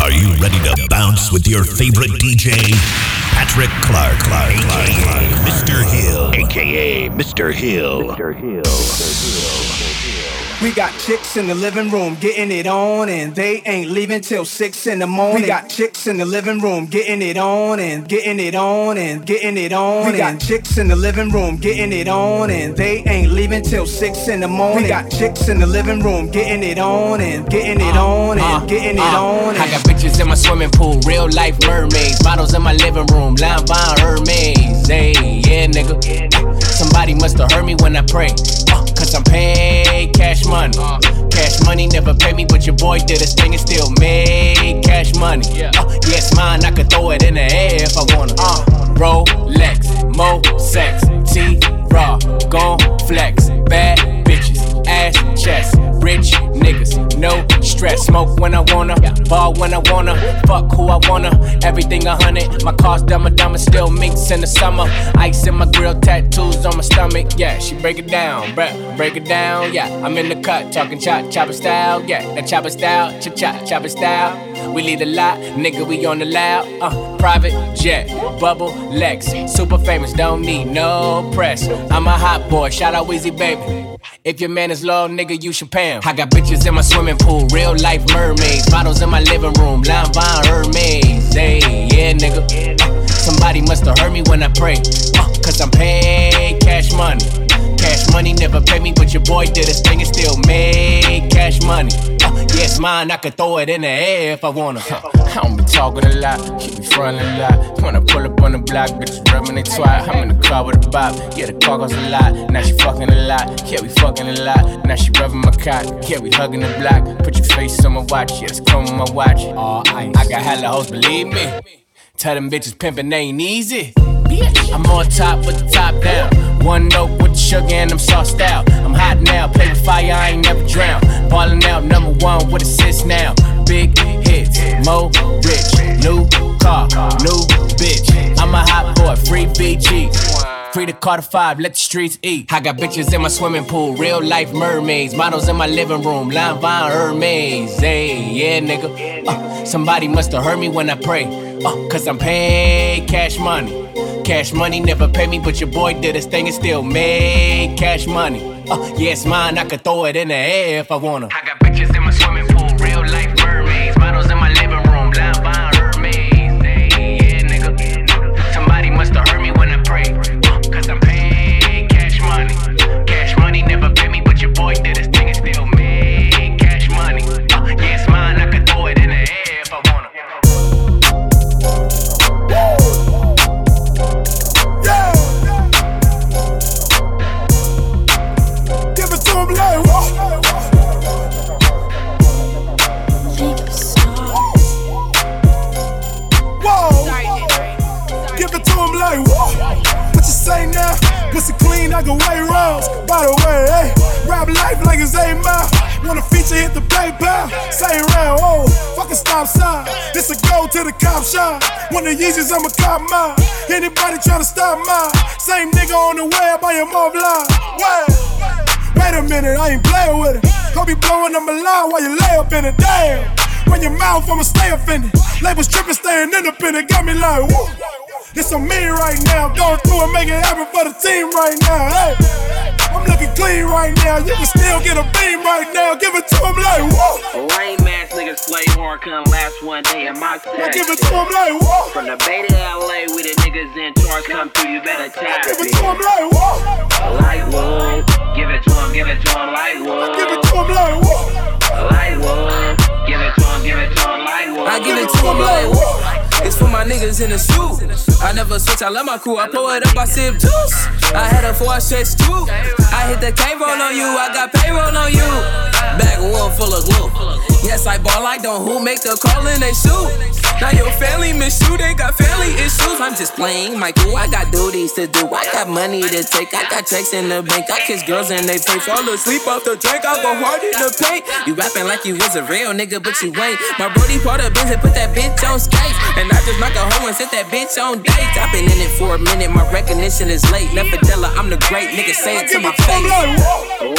Are you ready to bounce with your favorite DJ? Patrick Clark, Clark, Clark. Mr. Hill, aka Mr. Hill. Mr. Hill. Mr. Hill. We got chicks in the living room getting it on, and they ain't leaving till six in the morning. We got chicks in the living room getting it on, and getting it on, and getting it on. We got chicks in the living room getting it on, and they ain't leaving till six in the morning. We got chicks in the living room getting it on, and getting it on, and getting it on. I got bitches in my swimming pool, real life mermaids. Bottles in my living room, Line Von Hermes. Hey, yeah, nigga. Somebody must have heard me when I pray. Uh, Cause I'm paid cash money. Cash money never paid me, but your boy did his thing and still made cash money. Uh, yeah, it's mine, I could throw it in the air if I wanna. Uh, Rolex, Mo sex, T raw, gon' flex, bad ass chest, rich niggas, no stress. Smoke when I wanna, ball when I wanna, fuck who I wanna. Everything a hundred, my car's dumber, dumber, still minks in the summer. Ice in my grill, tattoos on my stomach. Yeah, she break it down, bruh, break it down. Yeah, I'm in the cut, talking chop, chopper style. Yeah, that chopper style, chop, chop, chopper style. We lead a lot, nigga, we on the loud. Uh, private jet, bubble Lex, super famous, don't need no press. I'm a hot boy, shout out Weezy baby. If your man is low, nigga, you should pay him. I got bitches in my swimming pool, real life mermaids. Bottles in my living room, Line Von Hermes. Yeah, nigga. Somebody must have heard me when I pray. Uh, Cause I'm paid cash money. Cash money never paid me, but your boy did his thing and still made cash money. Yeah, mine, I could throw it in the air if I wanna. Huh. I don't be talking a lot, keep me frontin' a lot. When I pull up on the block, bitches rubbing they twat. I'm in the car with a bop, yeah, the car goes a lot. Now she fucking a lot, yeah, we fucking a lot. Now she rubbing my cock, yeah, we hugging the block. Put your face on my watch, yeah, it's on my watch. All ice. I got hella hoes, believe me. Tell them bitches pimpin' ain't easy. I'm on top with the top down. One note with the sugar and I'm sauced out. I'm hot now, play with fire, I ain't never drown. Ballin' out, number one with assists now. Big hits, mo rich, new car, new bitch. I'm a hot boy, free BG. Free to Carter 5, let the streets eat. I got bitches in my swimming pool, real life mermaids. Models in my living room, Line Von Hermes. Hey, yeah, nigga. Uh, somebody must have heard me when I pray. Uh, Cause I'm paid cash money. Cash money never pay me, but your boy did his thing and still made cash money. Uh, yeah, it's mine, I could throw it in the air if I wanna. I got bitches in my swimming Pussy clean, I go way rounds. By the way, hey, rap life like it's eight mile. Wanna feature, hit the PayPal. Say round, oh, fucking stop sign. This a go to the cop shop. One of the Yeezys, I'm a cop mine. Anybody tryna stop mine? Same nigga on the web, I am offline. Wait, wait a minute, I ain't playing with it. Hope you blowing up my line while you lay up in it. Damn, when your mouth, I'ma stay offended. Labels tripping, staying independent, got me like, woo. It's on me right now, going through and make it happen for the team right now. Hey, I'm looking clean right now. You can still get a beam right now. Give it to him like, whoa. Lame ass niggas play hard, couldn't last one day in my I give it to him like, whoa. From the Bay to LA, we the niggas in charge. Come through, you better tap Give it me. to him like, whoa. Light wood, give it to him, give it to him, light wood. Give it to him like, whoa. Light wood, give it to him, give it to him, light wood. I give it to him like whoa. It's for my niggas in the suit. I never switch, I love my crew. I pour it up, I sip juice. I had a four stretch too. I hit the K roll on you, I got payroll on you. Back one full of glue. Yes, I ball like don't who make the call and they shoot. Now your family miss you, they got family issues. I'm just playing my crew. I got duties to do. I got money to take. I got checks in the bank. I kiss girls and they pay. Fall asleep off the drink. I go hard in the paint. You rapping like you was a real nigga, but you ain't. My brody part of Benz and put that bitch on skates. And I just knock a hoe and set that bitch on dates. I've been in it for a minute. My recognition is late. Nefadella, I'm the great nigga. Say it to my face.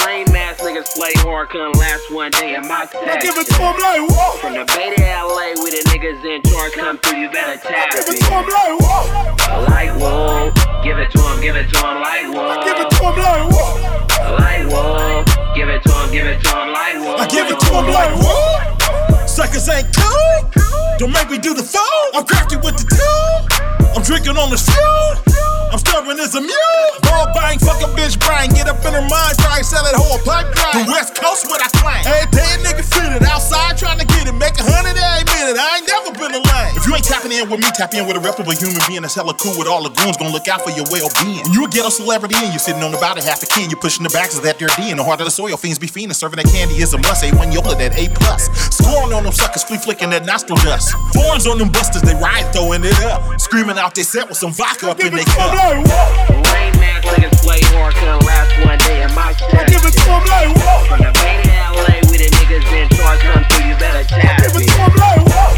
Lame ass niggas play hard, couldn't last one day in my I give section. it to him like, whoa. From the Bay to LA with the niggas in charge come through, you better tap Give it to him like what? Like whoa, give it to him, give it to him like whoa. Give it to him like what? Like whoa, give it to him, give it to him like whoa. I give it to him like what? Suckers ain't cool. Don't make me do the phone. I'm crafty with the tool. I'm drinking on the stool. I'm stubborn as a mule. Ball bang, fuck a bitch brain. Get up in her mind, try and sell that whole pipe grind. The West Coast, what I claim. Every day a nigga fit it. Outside trying to get it. Make a hundred every minute. I ain't never been a lame. If you ain't tapping in with me, tap in with a reputable human being that's hella cool with all the goons. Gonna look out for your well being. When you a ghetto celebrity and you're sitting on the bottom half a can, you're pushing the backs of that there D in the heart of the soil. Fiends be fiending. Serving that candy is a must. A1 Yola, that A plus. Scoring on them suckers, flea flicking that nostril dust. Foreigns on them busters, they ride throwing it up. Screaming out they set with some vodka up in their cup. Lame ass niggas play hard, couldn't last one day in my set. Give it to him like what? From the Bay LA with the niggas in charge come through, you better tap Give it me. to him like what?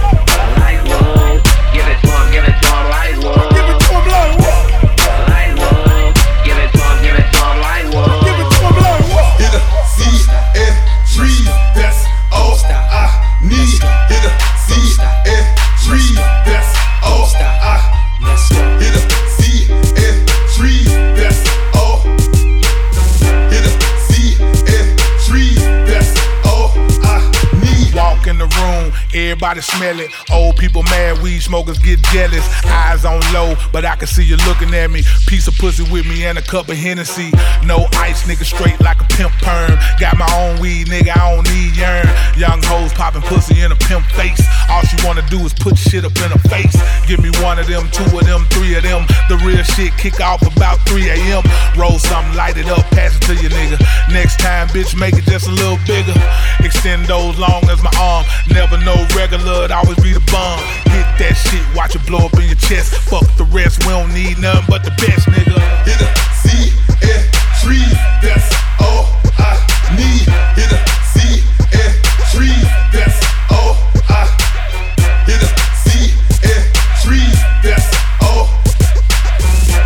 Like whoa, give it to him, give it to him like whoa. Everybody smell it. Old people mad, weed smokers get jealous. Eyes on low, but I can see you looking at me. Piece of pussy with me and a cup of Hennessy. No ice, nigga, straight like a pimp perm. Got my own weed, nigga, I don't need urn. Young hoes popping pussy in a pimp face. All she wanna do is put shit up in her face. Give me one of them, two of them, three of them. The real shit kick off about 3 a.m. Roll something, light it up, pass it to your nigga. Next time, bitch, make it just a little bigger. Extend those long as my arm. Never know regular, it always be the bomb. Hit that shit, watch it blow up in your chest. Fuck the rest, we don't need nothing but the best, nigga. Hit a C F tree, that's all I need. Hit a C F tree, that's all I Hit a C F tree, that's all.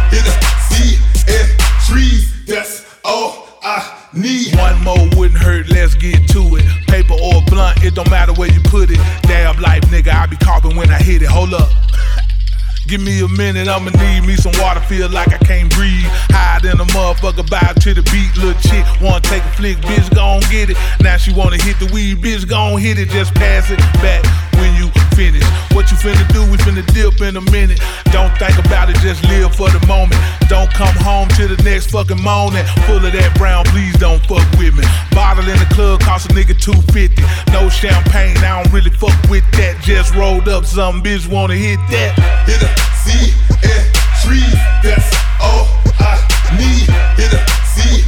Hit a C F tree, that's all I need. One more wouldn't hurt, let's get to it don't matter where you put it. Dab life, nigga, I be coughing when I hit it. Hold up. Give me a minute, I'ma need me some water, feel like I can't breathe. Hide in a motherfucker, vibe to the beat. Little chick, wanna take a flick, bitch, gon' get it. Now she wanna hit the weed, bitch, gon' hit it. Just pass it back when you What you finna do, we finna dip in a minute. Don't think about it, just live for the moment. Don't come home till the next fucking morning. Full of that brown, please don't fuck with me. Bottle in the club cost a nigga 250. No champagne, I don't really fuck with that. Just rolled up some bitch, wanna hit that. Hit a C F tree, that's all I need. Hit a C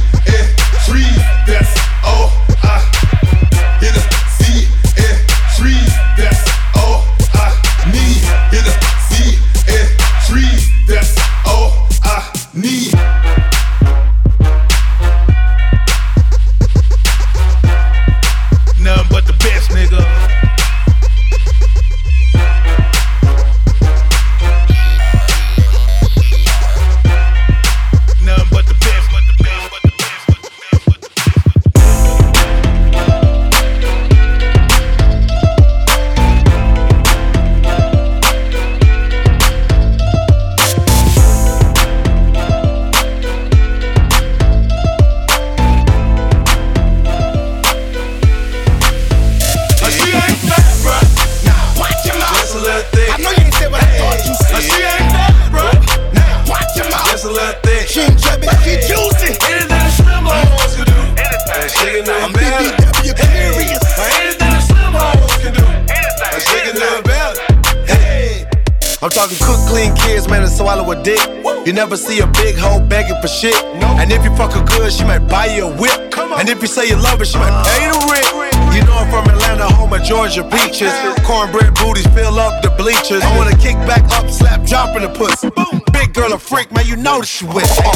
You never see a big hoe begging for shit. And if you fuck her good, she might buy you a whip. And if you say you love her, she might uh, pay the rent. You know I'm from Atlanta, home of Georgia beaches. Cornbread booties fill up the bleachers. I wanna kick back up, slap, drop in the puss. Big girl a freak, man, you know that she with it. Oh,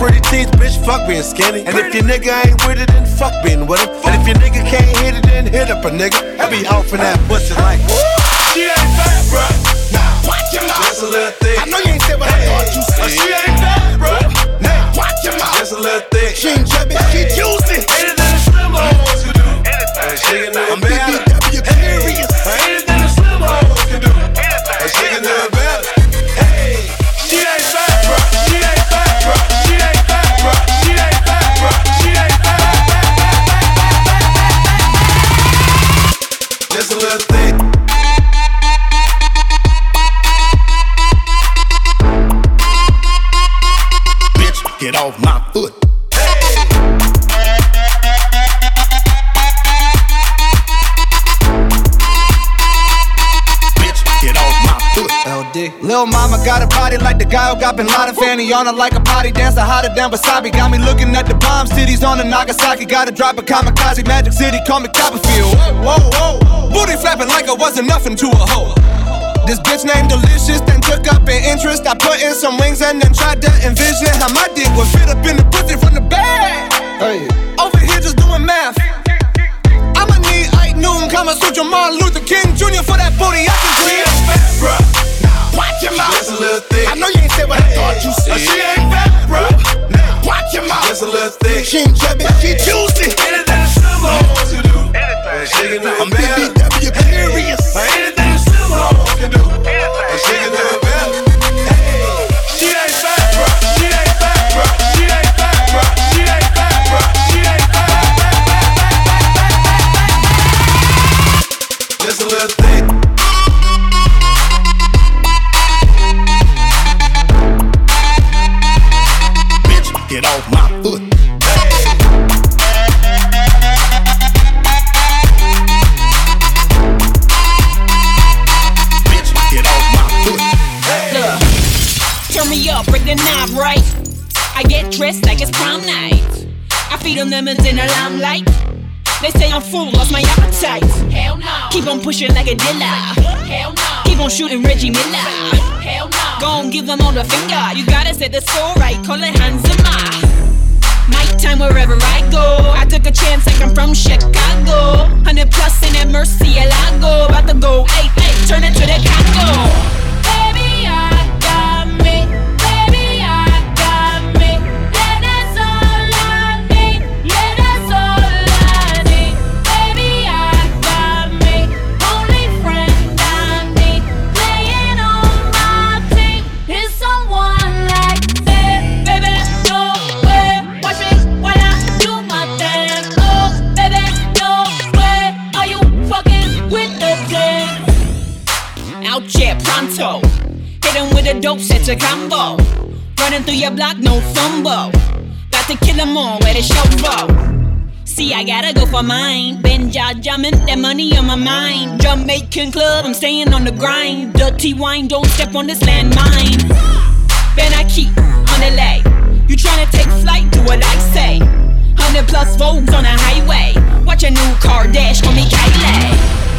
pretty teeth, bitch, fuck being skinny. And if your nigga ain't with it, then fuck being with him. And if your nigga can't hit it, then hit up a nigga. I be off in that pussy like. She ain't fat, bruh. Nah, watch your mouth. Just a little thick. I know you ain't said what I thought. She ain't fat, bruh. Nah, watch your mouth. Just a little thick. She ain't chubby, she juicy. Ain't Anything the slim hoes can do. Anything. She can do body like the guy who got Bin Laden. Fanny on her like a party dancer, hotter than wasabi. Got me looking at the bomb cities on the Nagasaki. Gotta drop a kamikaze, Magic City, call me Copperfield. Whoa, whoa, booty flapping like I wasn't nothing to a hoe. This bitch named Delicious then took up an interest. I put in some wings and then tried to envision how my dick would fit up in the pussy from the back. Hey. Over here just doing math. I'ma need Ike Newton, Kama Sutra, Martin Luther King Jr. for that booty I can. Yeah. Watch your mouth. Just a little thick. I know you ain't said what hey, I thought you said. She ain't bad, bro. Now watch your mouth. Just a little thing. She ain't chubby. my mind. Benja jamming, that money on my mind. Jamaican club, I'm staying on the grind. Dirty wine, don't step on this landmine. Ben, I keep on the lay. You tryna take flight, do what I say. Hundred plus volts on the highway. Watch a new car dash on me, Kylie.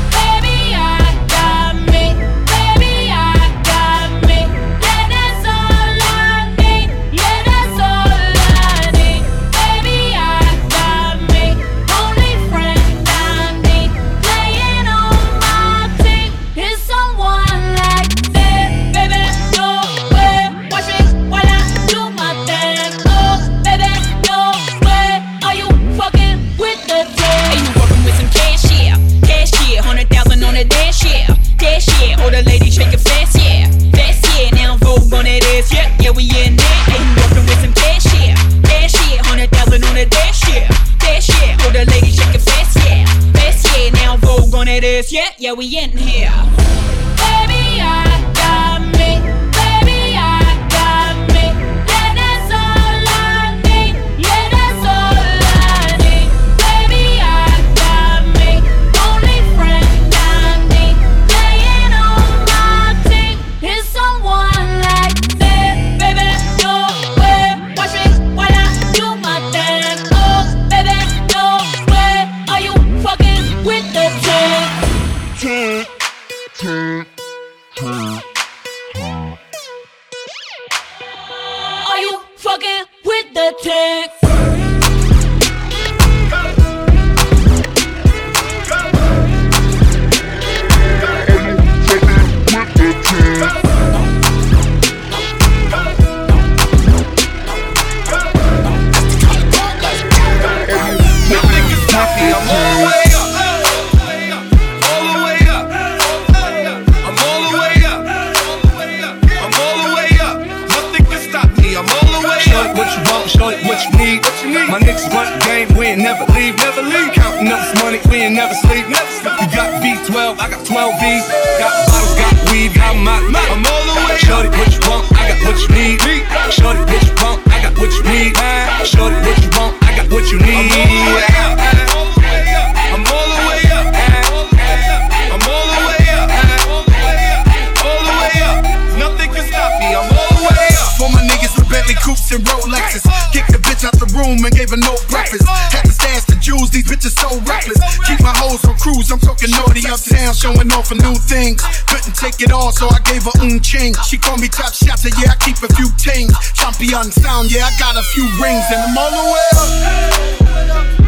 yeah, I got a few rings and I'm all the way up.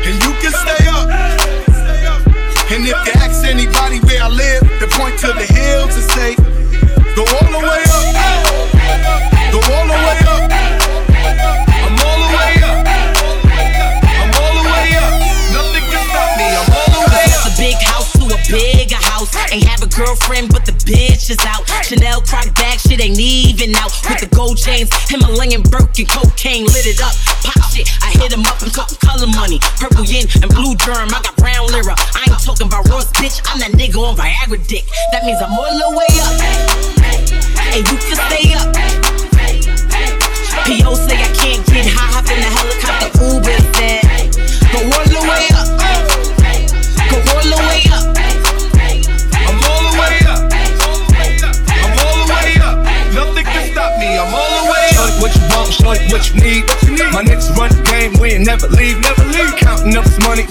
And you can stay up. And if you ask anybody where I live, they point to the hills and say, Go all the way up. Go all the way up. I'm all the way up. I'm all the way up. Nothing can stop me. I'm all the way up. A big house to a bigger house. Ain't a girlfriend, but the bitch is out. Chanel cry gold chains, Himalayan broken cocaine lit it up. Pop shit, I hit him up, and cut color money. Purple yin and blue germ, I got brown lira. I ain't talking about Ross, bitch, I'm that nigga on Viagra dick. That means I'm all the way up. Hey, hey, hey, hey you can stay up.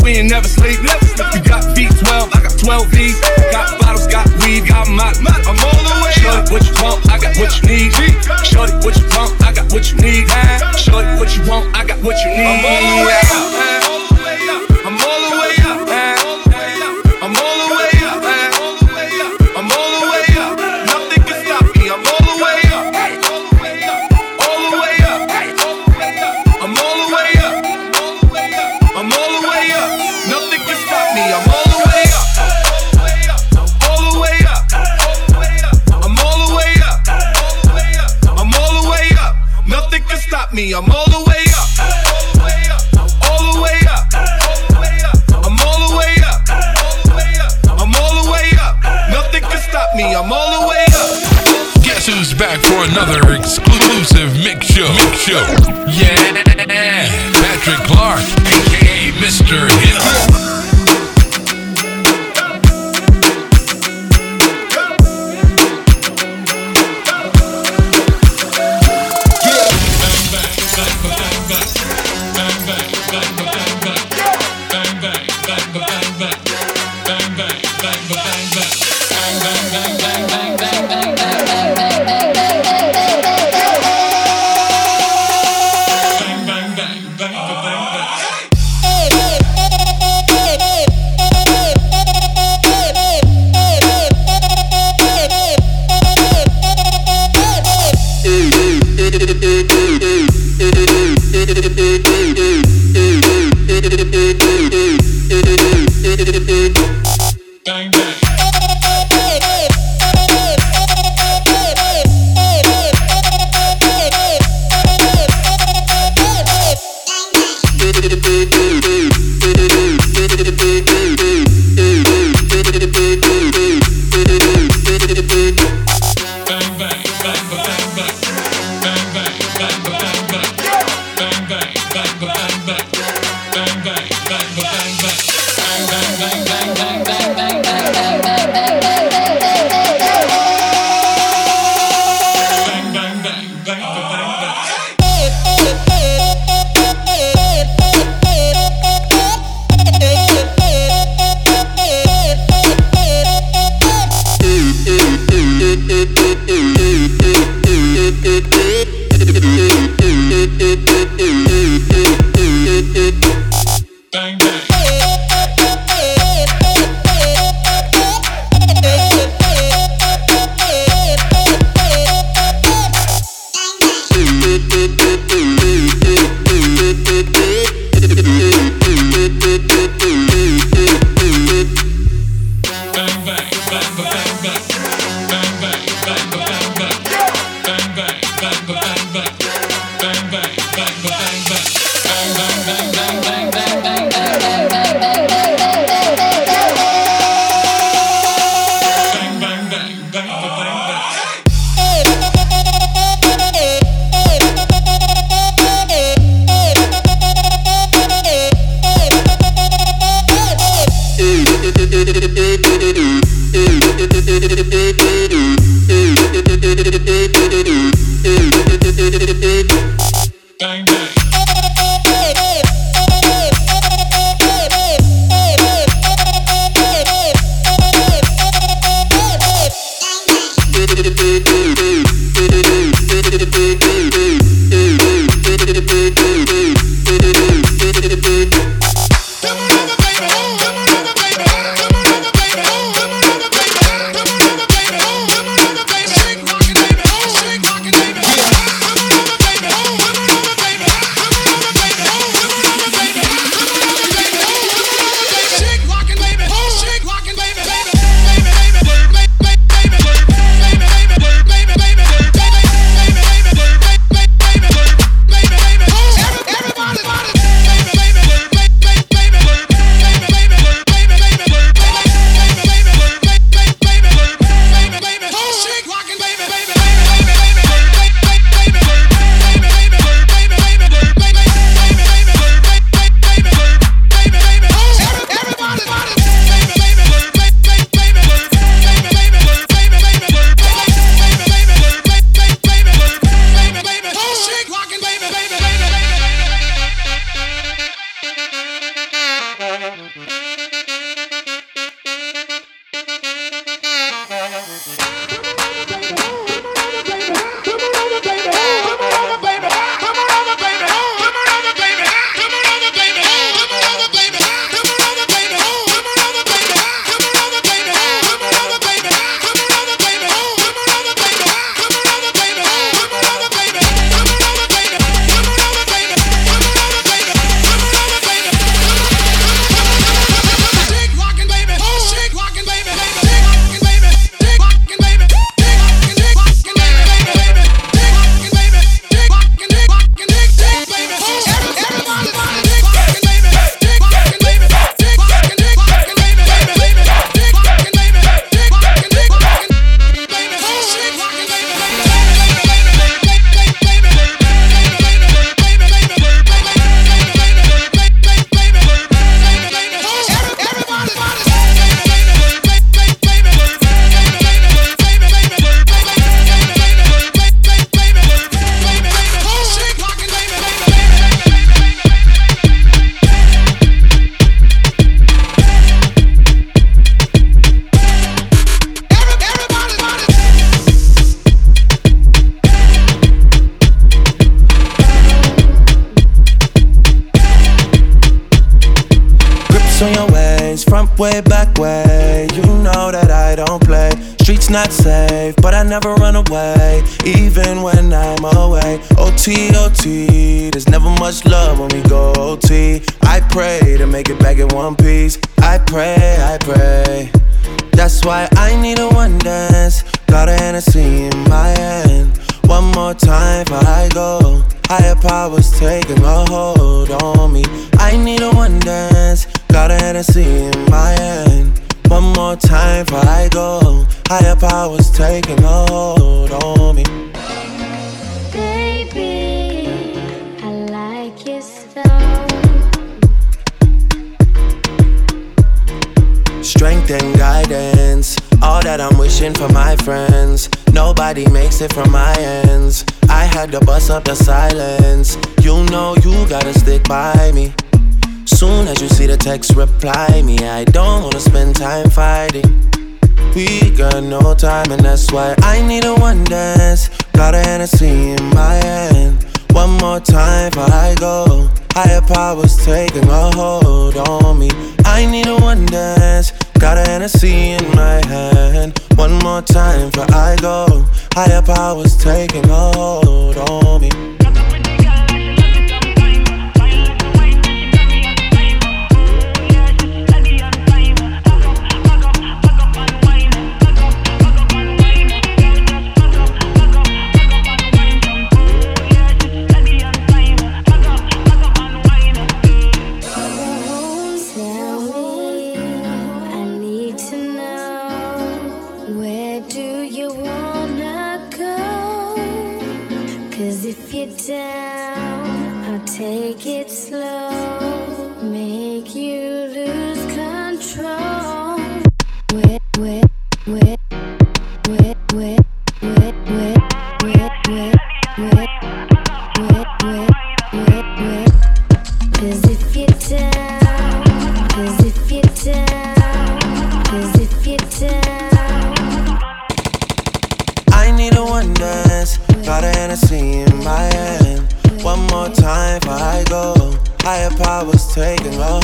We ain't never sleep. If you got V12, I got 12 V.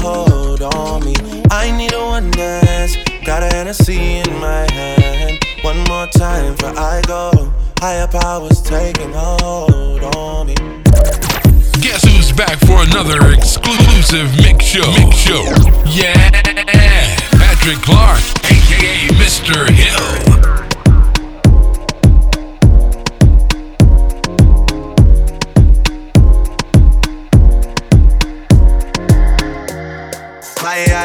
hold on me. I need a one dance. Got a Hennessy in my hand. One more time for I go. Higher powers taking hold on me. Guess who's back for another exclusive mix show? Mix show. Yeah. Patrick Clark, aka Mr. Hill.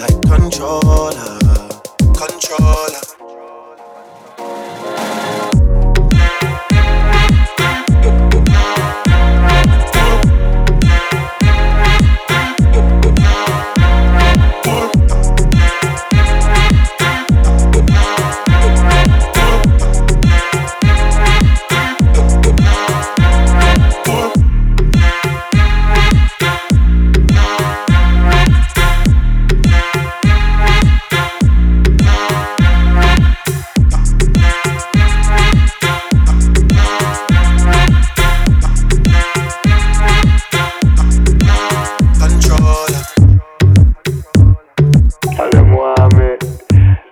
Like controller, controller.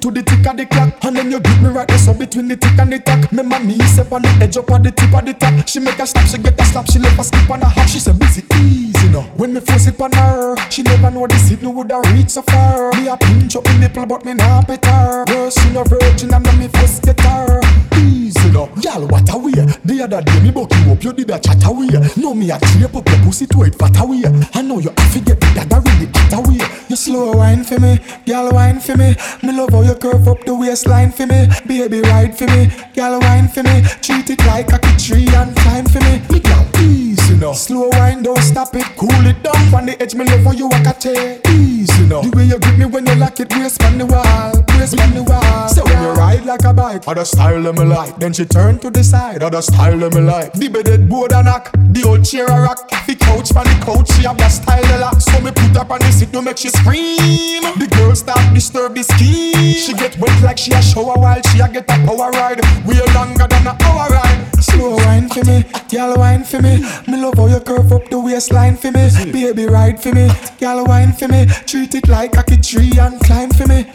to the tick of the clock. And then you get me right so between the tick and the tack. Me me step on the edge up on the tip of the top. She make a stop, she get a slap, she left a skip on a hop. She say busy easy now. When me force it on her, she never know the signal would have reach so far. Me a pinch up the nipple, but me not pet her. Girl, she no virgin and me first get her. Easy now, y'all what a way. The other day me buck you up, you did a chat away. No me a drape up your pussy to it fat away. I know you have to get that really hot away. You slow wine for me, girl wine for me. Me love how you curve up the waistline for me. Baby ride for me, girl wine for me. Treat it like a tree and climb for me. Me girl easy now. Slow wine, don't stop it, cool it down. On the edge, me love how you walk a chair. Easy now. The way you grip me when you lock it, waist on the wall, waist on the wall. So when you ride like a bike, other style me Then she turn to the side, other style of me like. The bedded board and knock, the old chair a rock. The couch on the couch, she have that style a lot. So me put up on the seat to make she scream. The girl start disturb the scheme. She get wet like she a shower while she a get a power ride. Way longer than a hour ride. Slow wine for me, girl wine for me. Me love how you curve up the waistline for me. Baby ride for me, girl wine for me. Treat it like a tree and climb for me.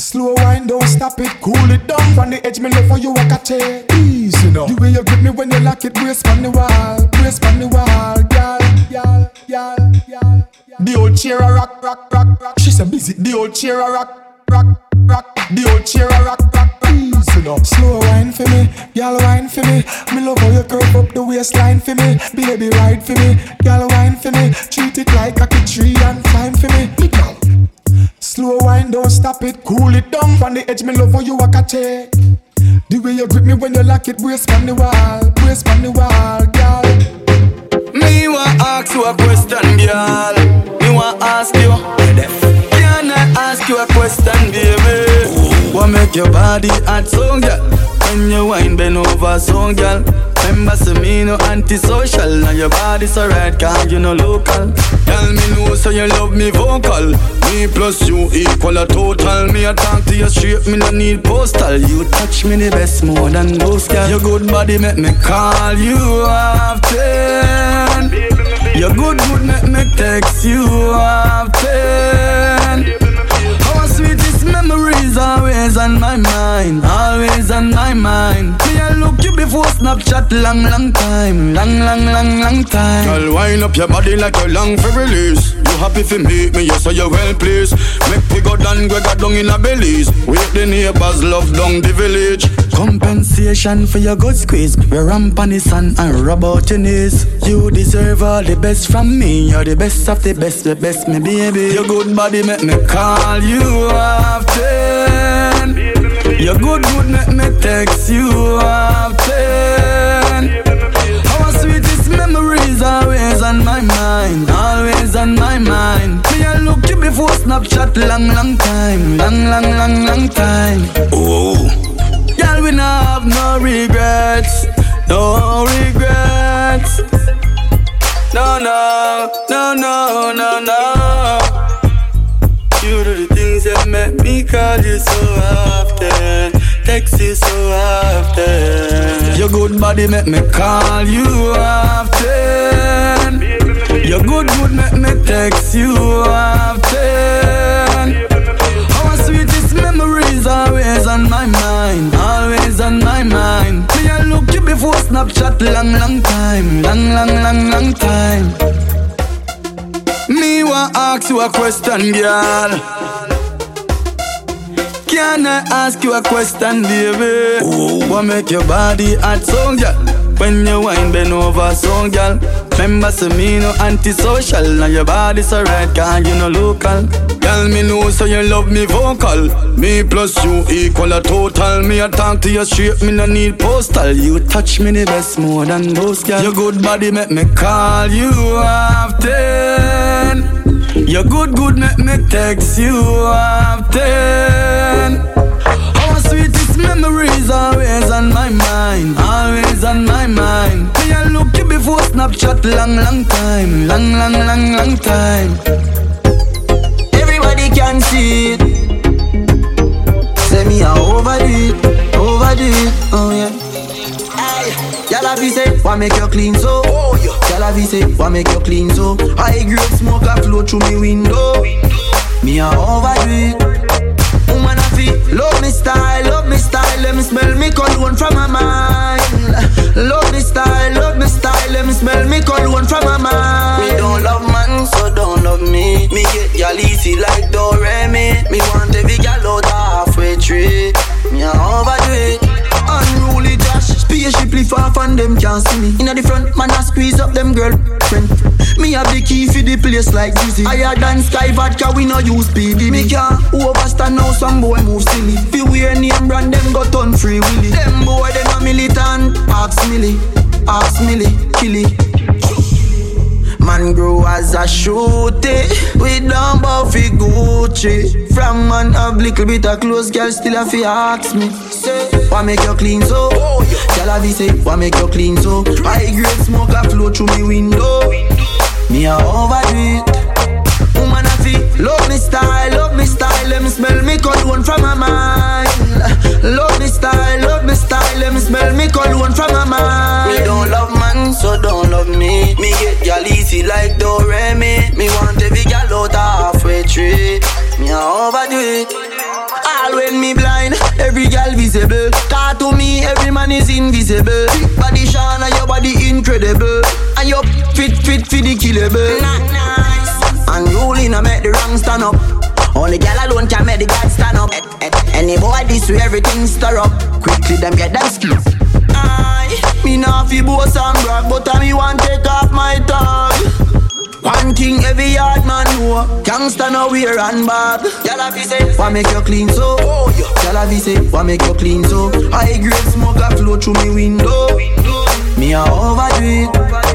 Slow wine, don't stop it, cool it down. From the edge, me love for you, I can take easy now. The way you grip me when you lock it, brace on the wall, brace on the wall, girl, girl, girl, girl. The old chair a rock, rock, rock, rock. She said busy. The old chair a rock, rock, rock. The old chair a rock, rock, rock. Easy now. Slow wine for me, girl wine for me. Me love how you curve up the waistline for me, baby ride for me, girl wine for me. Treat it like a tree and climb for me, me girl. Slow wine, don't stop it, cool it down. From the edge, me love how you walk a take. The way you grip me when you lock it, brace on the wall, brace on the wall, girl. Me want ask you a question, girl. Me want ask you. Can I ask you a question, baby? What make your body hot, so girl? When you wine, bend over, so girl. Remember, say me no antisocial. Now your body so right, cause you no local. Tell me no, so you love me vocal. Me plus you equal a total. Me a talk to you straight, me no need postal. You touch me the best more than those girls. Your good body make me call you often. Your good good make me text you often memories always on my mind Always on my mind. Me I look you before Snapchat long long time Long long long long time. Girl wind up your body like a long for release. You happy for meet me, yes so you well pleased. Make me go down, we got down in a bellies Wait the neighbors love down the village. Compensation for your good squeeze. We ramp on the sun and rub out your knees. You deserve all the best from me. You're the best of the best, the best me baby. Your good body make me call you often Your good good make me text you often Our sweetest memories always on my mind Always on my mind. Me I look you before Snapchat long long time Long long long long time. Oh Girl we not have no regrets No regrets. No no no no no no. You do the things that make me call you so often Text you so often. Your good body make me call you often. Your good good make me text you often. Our sweetest memories always on my mind Always on my mind. Me I look you before Snapchat long long time Long long long long time. Me want ask you a question girl can I ask you a question, baby? What make your body hot, so girl? When you wine, bend over, so girl. Remember, say me no antisocial. Now your body so right, cause you no local. Girl, me know, so you love me vocal. Me plus you equal a total. Me a talk to you straight, me no need postal. You touch me the best more than those girls. Your good body make me call you often. Your good good make me text you often. Our sweetest memories always on my mind, always on my mind. Me I look you before Snapchat long long time, long long long long time. Everybody can see it. Say me I overdo it, overdo it, oh yeah. Y'all have say, why make you clean so? Oh, yeah. Y'all say, why make you clean so? High grade smoke a flow through me window. Me a overdo it. Woman a feel, love me style, love me style. Let me smell me cologne from my mind. Love me style, love me style. Let me smell me cologne from my mind. Me don't love man, so don't love me. Me get y'all easy like Doremi. Me want every gal out halfway tree. Me a overdo it. Spaceship far from them can't see me. Inna the front, man I squeeze up them girlfriend. Me have the key for the place like Dizzy. Higher than Skyy Vodka, we no use PD. Me can't overstand now some boy move silly. Fi wear name brand, them got on free willy. Them boy they no militant. Ask Millie, ask Millie, killy. Man grow as a shooty. We don't fi Gucci. From man have little bit of clothes Girl still a fi ask me. Say, why make you clean so? Girl have say, why make you clean so? High grade smoke a flow through me window. Me a overdo it love me style, love me style Let me smell me cologne from my mind Love me style, love me style Let me smell me cologne from my mind Me don't love man, so don't love me Me get y'all easy like Doremi Me want every gal out halfway tree Me a overdo it All Girl, when me blind, every girl visible. Car to me, every man is invisible. Body shine and your body incredible. And your fit, fit, fit the killable. Not Nice. And rolling, I make the wrong stand up. Only girl alone can make the God stand up. Eh, eh, eh. Any boy this way, everything stir up. Quickly, them get them skills. Aye, me nah fi boast and brag, but I me want take off my tag. One thing every yard man know Gangsta no wear and bag Y'all fi say, why make you clean so? Oh, yeah. Y'all fi say, why make you clean so? High grade smoke a flow through me window Me a overdo it a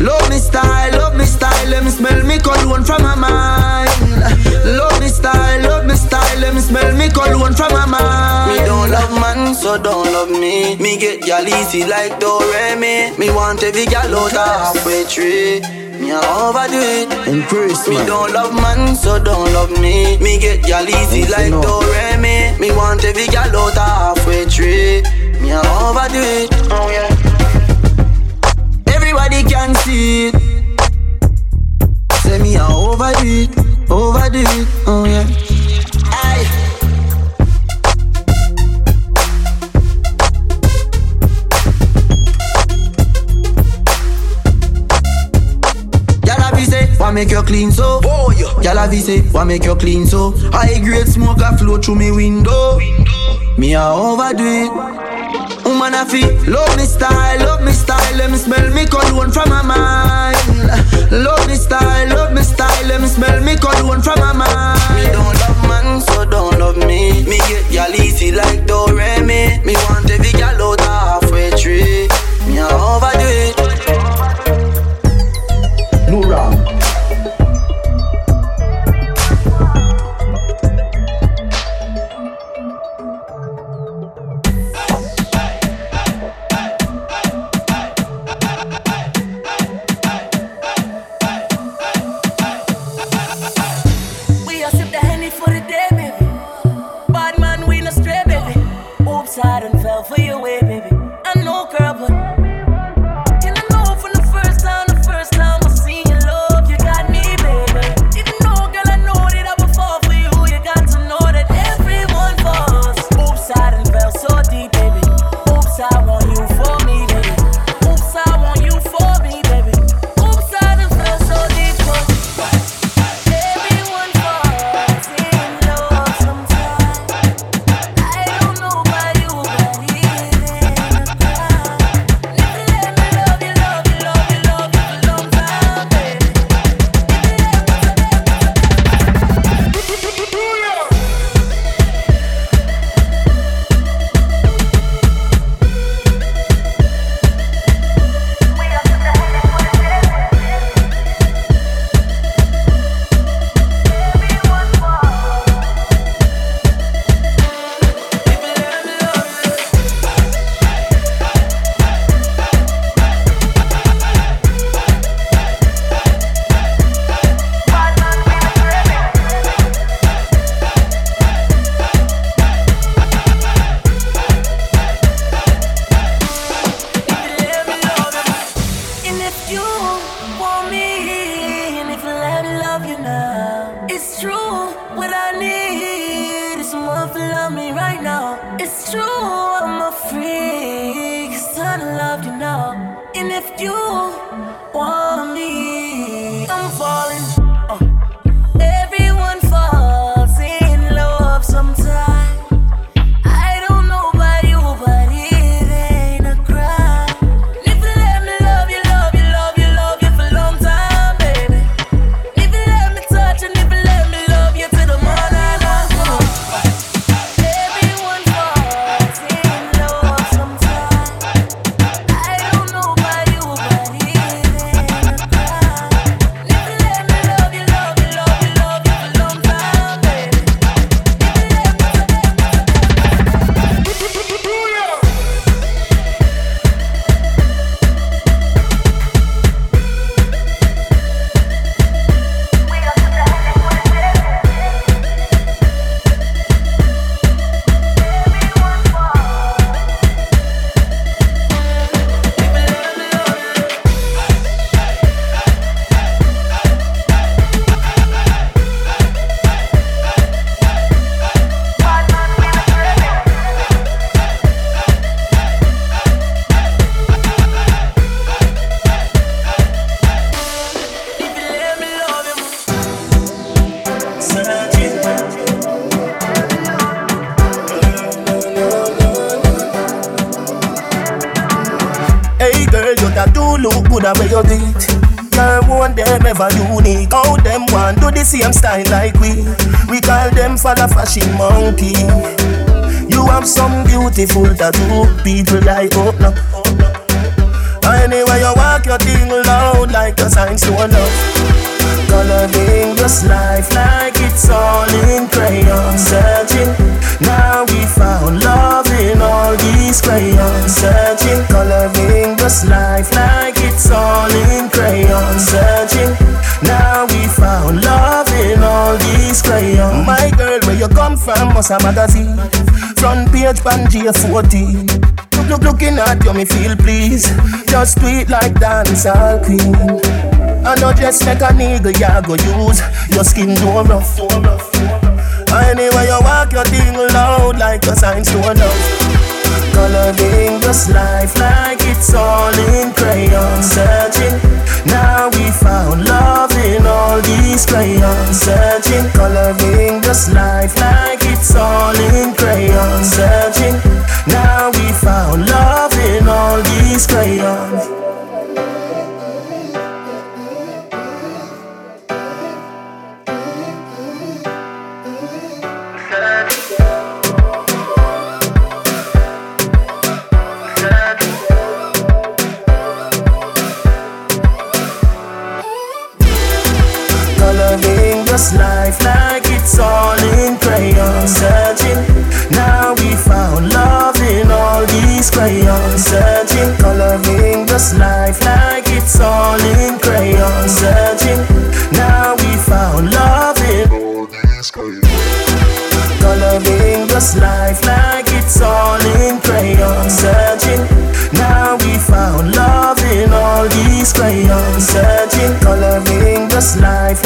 love me style, love me style Let me smell me cologne from my mind. Love me style, love me style Let me smell me cologne from my mind. Me don't love man, so don't love me. Me get gal easy like Doremi Me want every gal out of halfway tree. Me a overdo it. Impress Me don't love man, so don't love me. Me get gal easy like Doremi Me want every gal out of halfway tree. Me a overdo it. Oh yeah. Everybody can see it Say me a overdo it Overdo it, oh yeah Aye Why make you clean so? Oh, yeah. Y'all have say, why make you clean so? High grade smoke a flow through me window. Me a overdo it. Woman a fi love me style, love me style. Me smell me cologne from my mind. Love me style, love me style. Me smell me cologne from my mind. Me don't love man, so don't love me. Me get y'all easy like Doremi. Me want every gal out look good where you do it. Girl, want them ever unique. How them want do the same style like we? We call them for the fashion monkey. You have some beautiful tattoo. People like oh no. Anyway, you walk your thing loud like a sign to love. Coloring this life like it's all in crayon Searching, now we found love in all these crayons Searching, coloring this life from, must a magazine. Front page, Pangea 14 Look, look, looking at you, me feel please Just tweet like dancehall queen. I know just make a nigga ya go use. Your skin too rough. Anyway you walk your thing loud like a sign to love Coloring this life like it's all in crayon Searching, now we found love these crayons Searching, coloring this life like it's all in crayon Searching, it's all in crayon Searching, now we found love in all these crayons. Searching, coloring this life like it's all in crayon Searching, now we found love in all these crayons. Coloring this life like it's all in crayon Searching, now we found love in all these crayons. Searching, coloring this life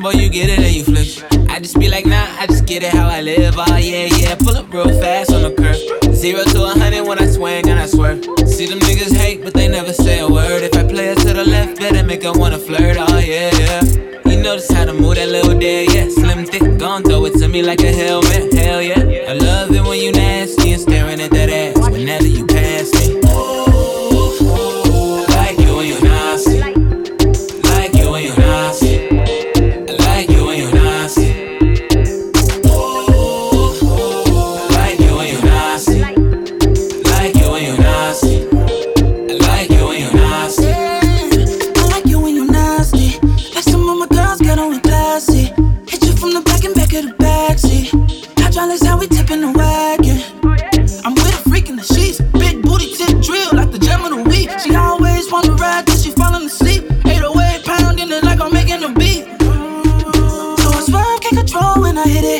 boy, you get it and you flinch. I just be like, nah, I just get it how I live. Oh, yeah, yeah. Pull up real fast on the curb. Zero to a hundred when I swing and I swerve. See them niggas hate, but they never say a word. If I play it to the left, better make them wanna flirt. Oh, yeah, yeah. You notice how to move that little day, yeah. Slim, thick, gon' throw it to me like a helmet. Hell yeah. I love it when you nasty I hit it.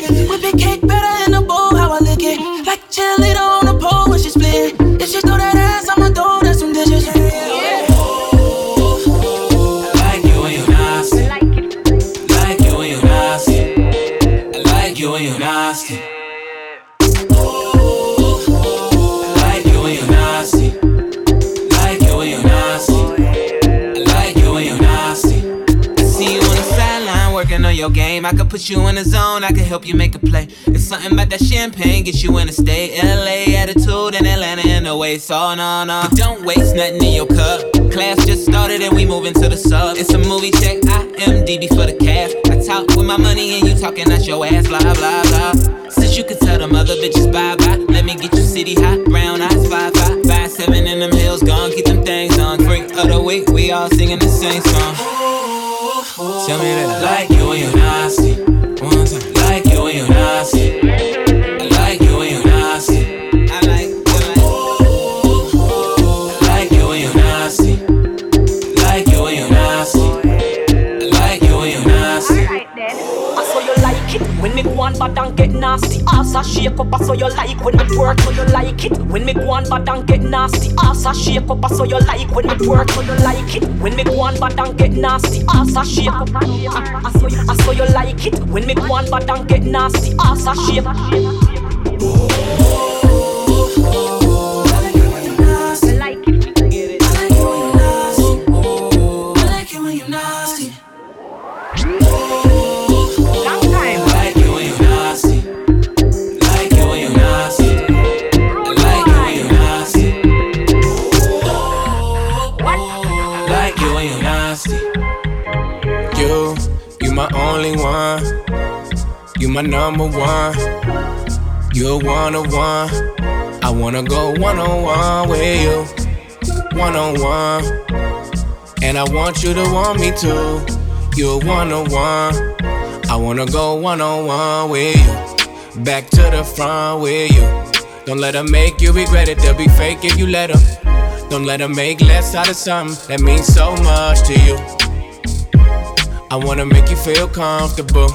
Put you in a zone, I can help you make a play. It's something about that champagne, get you in a state. LA attitude and Atlanta in the way, so no, no. But don't waste nothing in your cup. Class just started and we moving to the sub. It's a movie check, IMDb for the cast. I talk with my money and you talking at your ass, blah, blah, blah. Since you can tell them other bitches bye bye, let me get you city hot, brown eyes, five, five, five, seven in them hills, gone, keep them things on. Freak of the week, we all singing the same song. Tell me that I like you when you're nasty. Bad and get nasty. Ass a shake up, so you like when me twerk, so you like it. When me go on bad and get nasty. Ass a shake up, so you like when me twerk, so you like it. When me go on bad and get nasty. Ass a shake up, I saw you, I saw you like it. When me go on bad and get nasty. Ass a shake. You my number one. You're one on one. I wanna go one on one with you. One on one. And I want you to want me too. You're one on one. I wanna go one on one with you. Back to the front with you. Don't let her make you regret it. They'll be fake if you let them. Don't let her make less out of something that means so much to you. I wanna make you feel comfortable.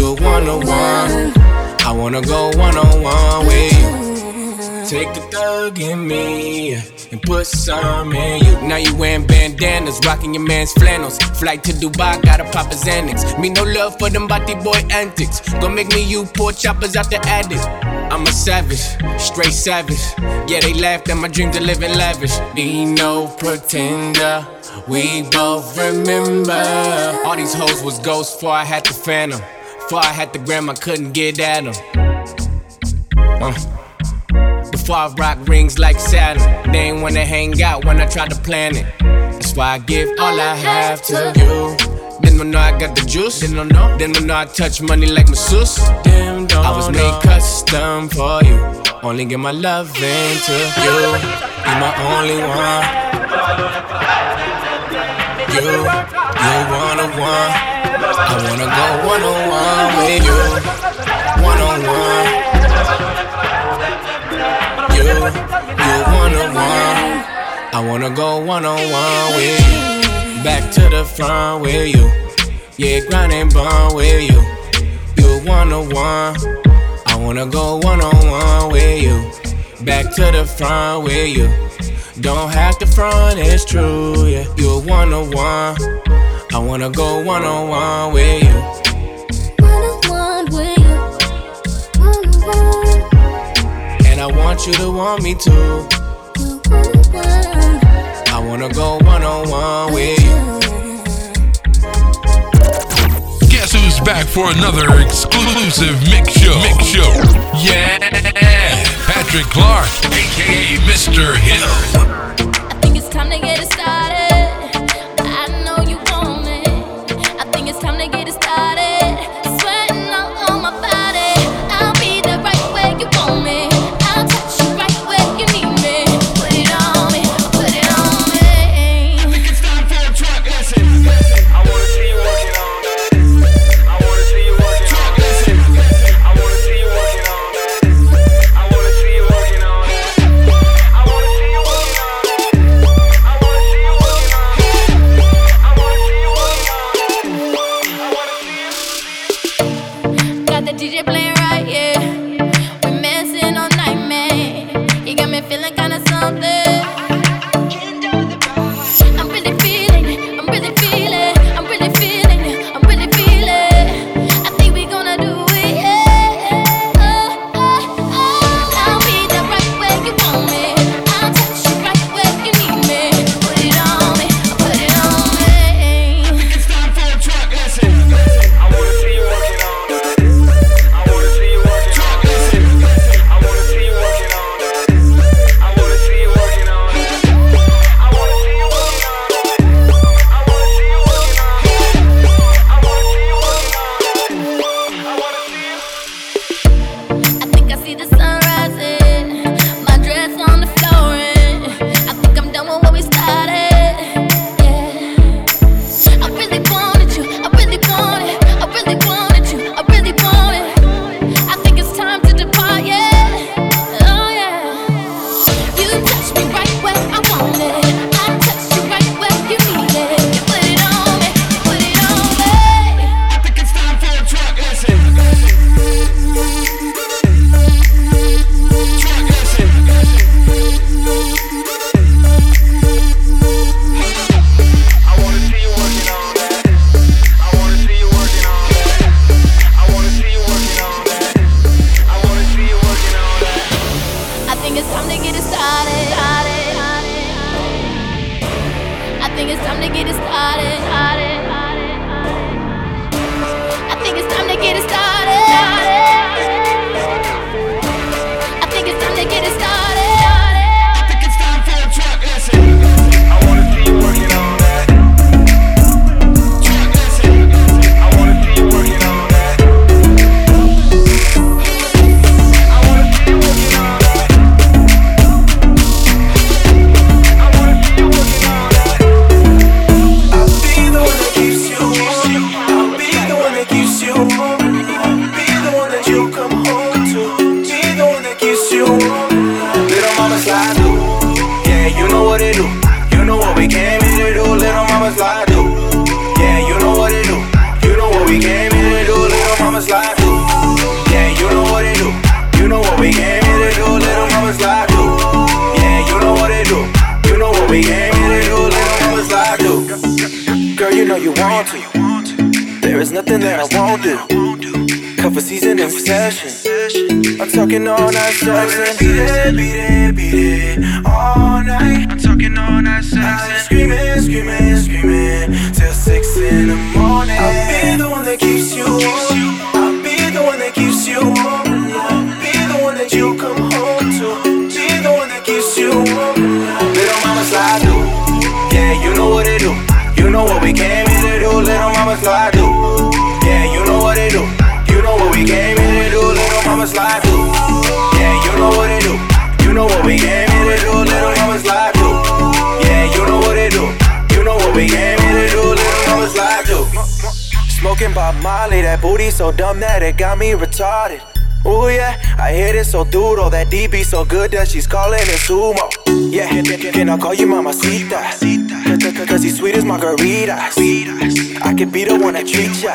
You're one on one. I wanna go one on one with you. Take the thug in me and put some in you. Now you wearing bandanas, rocking your man's flannels. Flight to Dubai, gotta pop a Xanax. Me no love for them body boy antics. Gonna make me you poor choppers out the attic. I'm a savage, straight savage. Yeah, they laughed at my dreams of living lavish. Be no pretender. We both remember. All these hoes was ghosts before I had the phantom. Before I had the gram, I couldn't get at them. Uh. Before I rock rings like Saturn. They ain't wanna hang out when I try to plan it. That's why I give all I have to you. Then don't know I got the juice. Then don't know. Then don't know I touch money like masseuse. Them don't I was made custom for you. Only give my love into you. You my only one. You, you one on one. I wanna go one on one with you. One on one. You, you one on one. I wanna go one on one with you. Back to the front with you. Yeah, grind and bond with you. You one on one. I wanna go one on one with you. Back to the front with you. Don't have to front, it's true, yeah. You're one on one. I wanna go one on one with you. One on one with you. One on one. And I want you to want me too. I wanna go one on one with you. Guess who's back for another exclusive mix show? Mix show. Yeah, Patrick Clark, aka Mr. Hill. I think it's time to get it started. Session. I'm talking all night sex Beat there, be there, be there all night. I'm talking all night sex screaming, screaming, screaming till six in the morning. I'll be the one that keeps you warm. Bob Molly, that booty so dumb that it got me retarded. Ooh yeah, I hit it so duro, that DB so good that she's calling it sumo. Yeah, can I call you mamacita? Cause, he's sweet as margaritas. I could be the one that treats ya.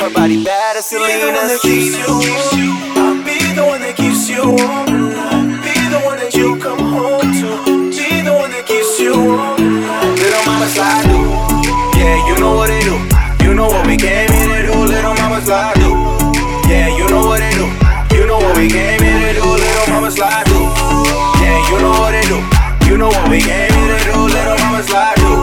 Her body bad as Selena. I'll be the one that keeps you warm. Be the one that you come home to. Be the one that keeps you warm. Little mama slide. Yeah, you know what it do. You know what we came here to do. Little mama slide through. Yeah, you know what it do. You know what we came here to do. Little mama slide through. Yeah, you know what it do. You know what we came here to do. Little mama slide through.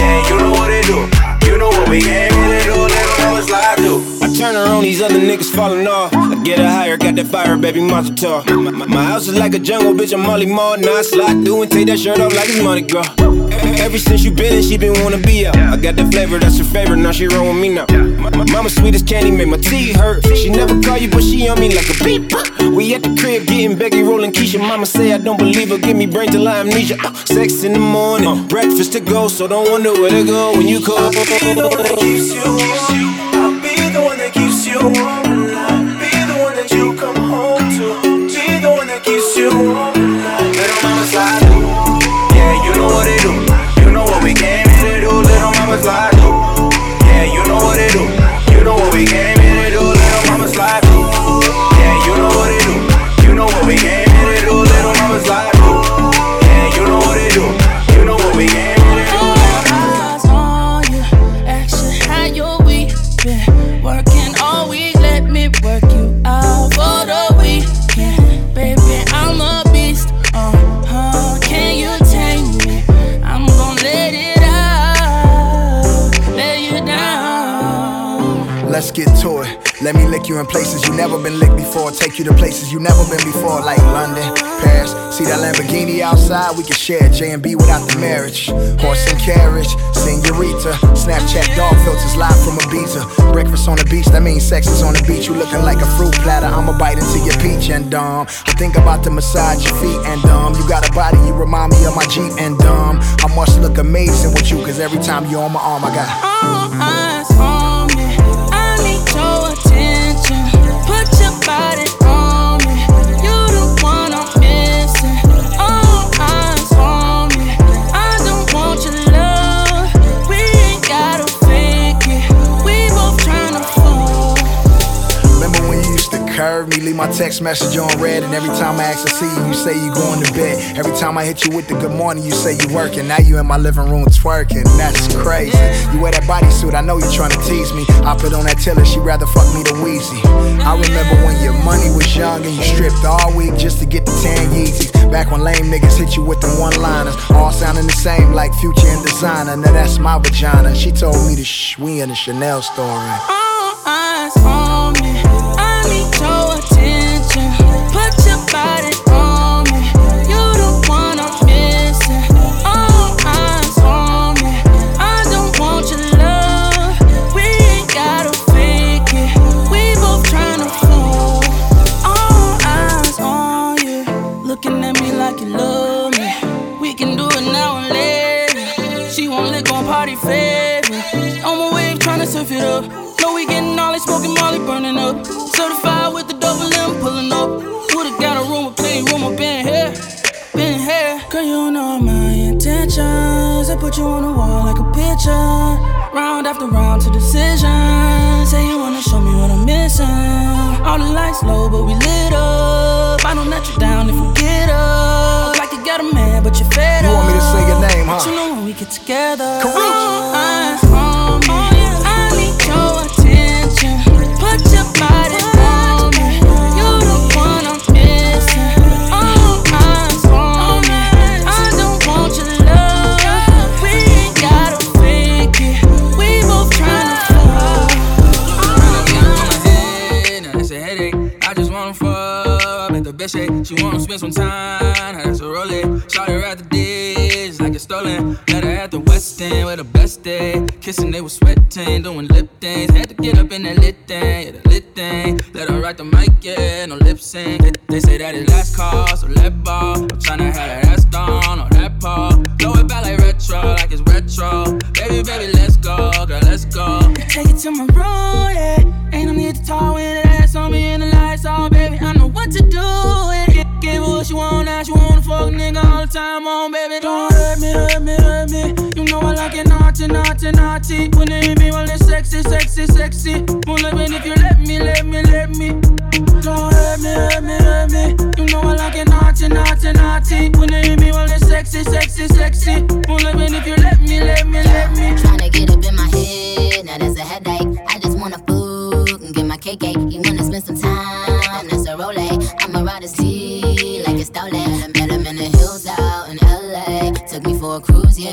Yeah, you know what it do. You know what we came here to do. Little mama slide through. I turn on, these other niggas falling off. I get her higher, got that fire, baby monster talk. My, my- my house is like a jungle, bitch, I'm Molly Mall. Now I slide through and take that shirt off like it's money, girl. Ever since you been in, she been wanna be out. I got the flavor, that's her favorite, now she roll with me now. My, my mama sweet as candy, make my teeth hurt. She never call you, but she on me like a beep. We at the crib getting Becky rolling Keisha. Mama say I don't believe her, give me brain till I amnesia. Uh, sex in the morning, breakfast to go, so don't wonder where to go when you call. I'll be the one that keeps you warm. I'll be the one that keeps you warm. I'll be the one that you come home to. Be the one that keeps you warm. Take you to places you never been before, like London, Paris. See that Lamborghini outside? We can share J and B without the marriage. Horse and carriage, senorita. Snapchat dog filters live from Ibiza. Breakfast on the beach, that means sex is on the beach. You looking like a fruit platter. I'ma bite into your peach and dumb. I think about to massage your feet and dumb. You got a body, you remind me of my Jeep and dumb. I must look amazing with you, cause every time you're on my arm, I got. Uh, uh. My text message on red. And every time I ask to see you, you say you going to bed. Every time I hit you with the good morning, you say you working. Now you in my living room twerking. That's crazy. You wear that bodysuit, I know you trying to tease me. I put on that tiller, she rather fuck me than Weezy. I remember when your money was young and you stripped all week just to get the 10 Yeezys. Back when lame niggas hit you with them one liners, all sounding the same like Future and Desiigner. Now that's my vagina. She told me to shh, we in the Chanel store. Picture. Round after round to decision. Say you wanna show me what I'm missing. All the lights low, but we lit up. I don't let you down if you get up. Like you got a man, but you're fed up. You want me to say your name, huh? But you know when we get together. Karuchi. Spend some time. That's a Rolex. Shot her at the dish like it's stolen. Met her at the West End with the best day. Kissing, they was sweating, doing lip things. Had to get up in that lit thing, yeah, the lit thing. Let her write the mic, yeah, no lip sync. They, they say that it last call, so let ball. I'm tryna have that ass down or that paw. Throw it back like retro, like it's retro. Baby, baby, let's go, girl, let's go. Take it to my room, yeah. Ain't no need to talk when that ass on me and the lights off, baby. I know what to do. Yeah. Give, what she want, now she wanna fuck nigga all the time on, baby. Don't hurt me, hurt me, hurt me. You know I like it naughty, naughty, naughty. When they hit me, well, it's sexy, sexy, sexy. Won't let me if you let me, let me, let me. Don't hurt me, hurt me, hurt me. You know I like it naughty, naughty, naughty. When they hit me, well, it's sexy, sexy, sexy. Won't let me if you let me, let me, let me. Tryna get up in my head, now that's a headache. I just wanna food and get my cake. You wanna spend some time, that's a role. I'ma ride his tea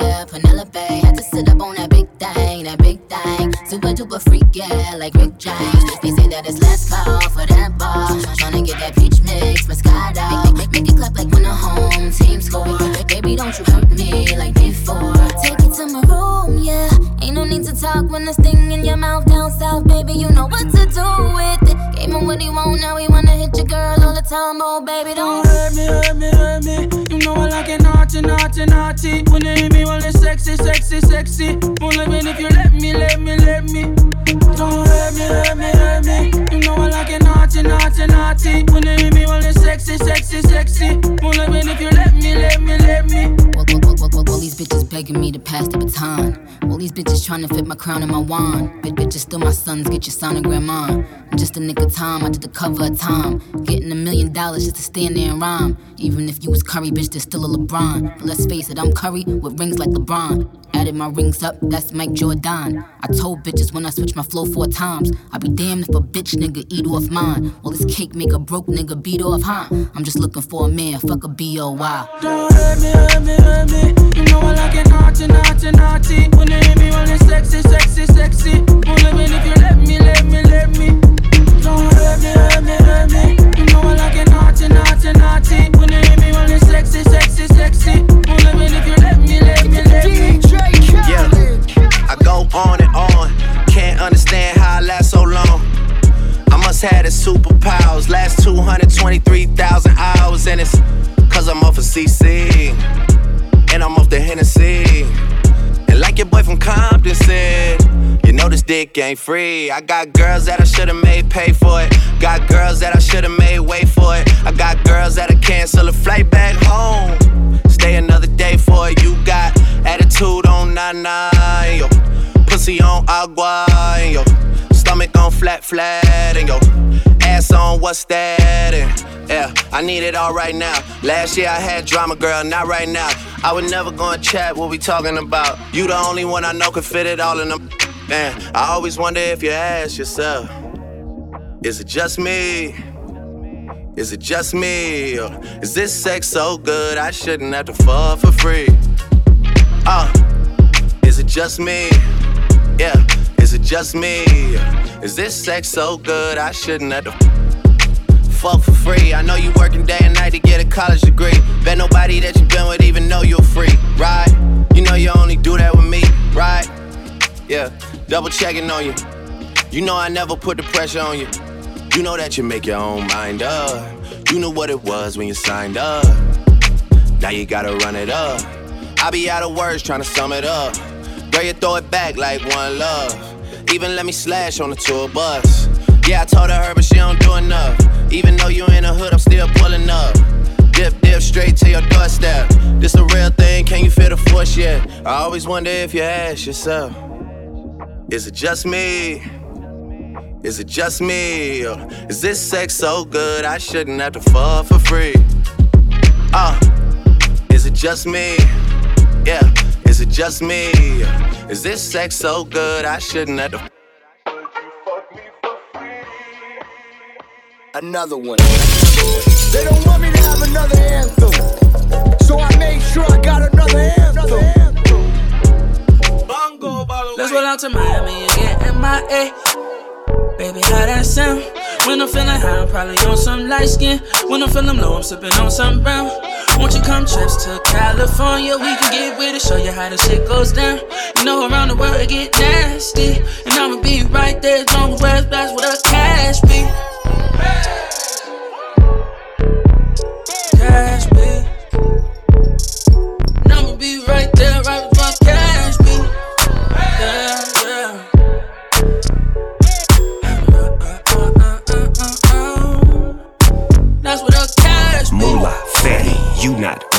yeah, Penelope. Had to sit up on that big thing, that big thing. Super duper freak, yeah, like Rick James. They say that it's last call for that bar. Tryna get that peach mix, Moscato. Make, make it clap like when the home team score. Baby, don't you hurt me like before. Take it to my room, yeah. Ain't no need to talk when there's thing in your mouth down south, baby. You know what to do with it. Gave him what he want, now he wanna hit your girl all the time. Oh, baby, don't hurt me, hurt me, hurt me. You know I like it naughty, naughty, naughty. When they hit me, well, it's sexy, sexy, sexy. Won't let me if you let me, let me, let me. Don't hurt me, hurt me, hurt me. You know I like it naughty, naughty, naughty. When they hit me, well, it's sexy, sexy, sexy. Won't let me if you let me, let me, let me. All these bitches begging me to pass the baton. All these bitches trying to fit my crown and my wand. Bitch, bitches still my sons, get your sonogram on. In just a nick of time, I did the cover of time. Getting a million dollars just to stand there and rhyme. Even if you was Curry, bitch, there's still a LeBron. But let's face it, I'm Curry with rings like LeBron. Added my rings up, that's Mike Jordan. I told bitches when I switch my flow four times. I be damned if a bitch nigga eat off mine. Well, this cake make a broke nigga beat off, huh? I'm just looking for a man, fuck a B.O.Y. Don't hurt me, hurt me, hurt me. You know I like it naughty, naughty, naughty. When they hit me, it's sexy, sexy, sexy. Won't if you let me, let me, let me. Don't hurt me, hurt me, hurt me. You know I like it naughty, naughty, naughty. When they hit me, well, it's sexy, sexy, sexy. Won't let me if you let me, let me, let me. Yeah, I go on and on. Can't understand how I last so long. I must have the superpowers. Last 223,000 hours, and it's cause I'm off of CC. And I'm off the Hennessy. And like your boy from Compton said, you know this dick ain't free. I got girls that I should've made pay for it. Got girls that I should've made wait for it. I got girls that'll cancel a flight back home. Stay another day for it. You got attitude on nine, yo. Pussy on agua, yo. Stomach on flat flat, and yo. Ass on, what's that? And, yeah, I need it all right now. Last year I had drama, girl, not right now. I would never go and chat what we talking about. You the only one I know could fit it all in them. Man, I always wonder if you ask yourself, is it just me? Is it just me? Or is this sex so good I shouldn't have to fuck for free? Uh, is it just me? Yeah, is it just me? Is this sex so good I shouldn't have to fuck for free? I know you working day and night to get a college degree. Bet nobody that you've been with even know you're free, right? You know you only do that with me, right? Yeah, double checking on you. You know I never put the pressure on you. You know that you make your own mind up. You knew what it was when you signed up. Now you gotta run it up. I be out of words trying to sum it up. Girl, you throw it back like one love. Even let me slash on the tour bus. Yeah, I told her, her, but she don't do enough. Even though you in the hood, I'm still pulling up. Dip, dip, straight to your doorstep. This a real thing, can you feel the force yet? I always wonder if you ask yourself, is it just me? Is it just me? Is this sex so good I shouldn't have to fuck for free? Uh, is it just me? Yeah, is it just me? Is this sex so good I shouldn't have to Another one. They don't want me to have another anthem. So I made sure I got another anthem. Let's roll out to Miami and get MIA. Baby, how that sound? When I'm feeling high, I'm probably on some light skin. When I'm feeling low, I'm sipping on some brown. Won't you come trips to California? We can get with it, show you how the shit goes down. You know, around the world it get nasty. And I'ma be right there long as that's where the cash be. Cash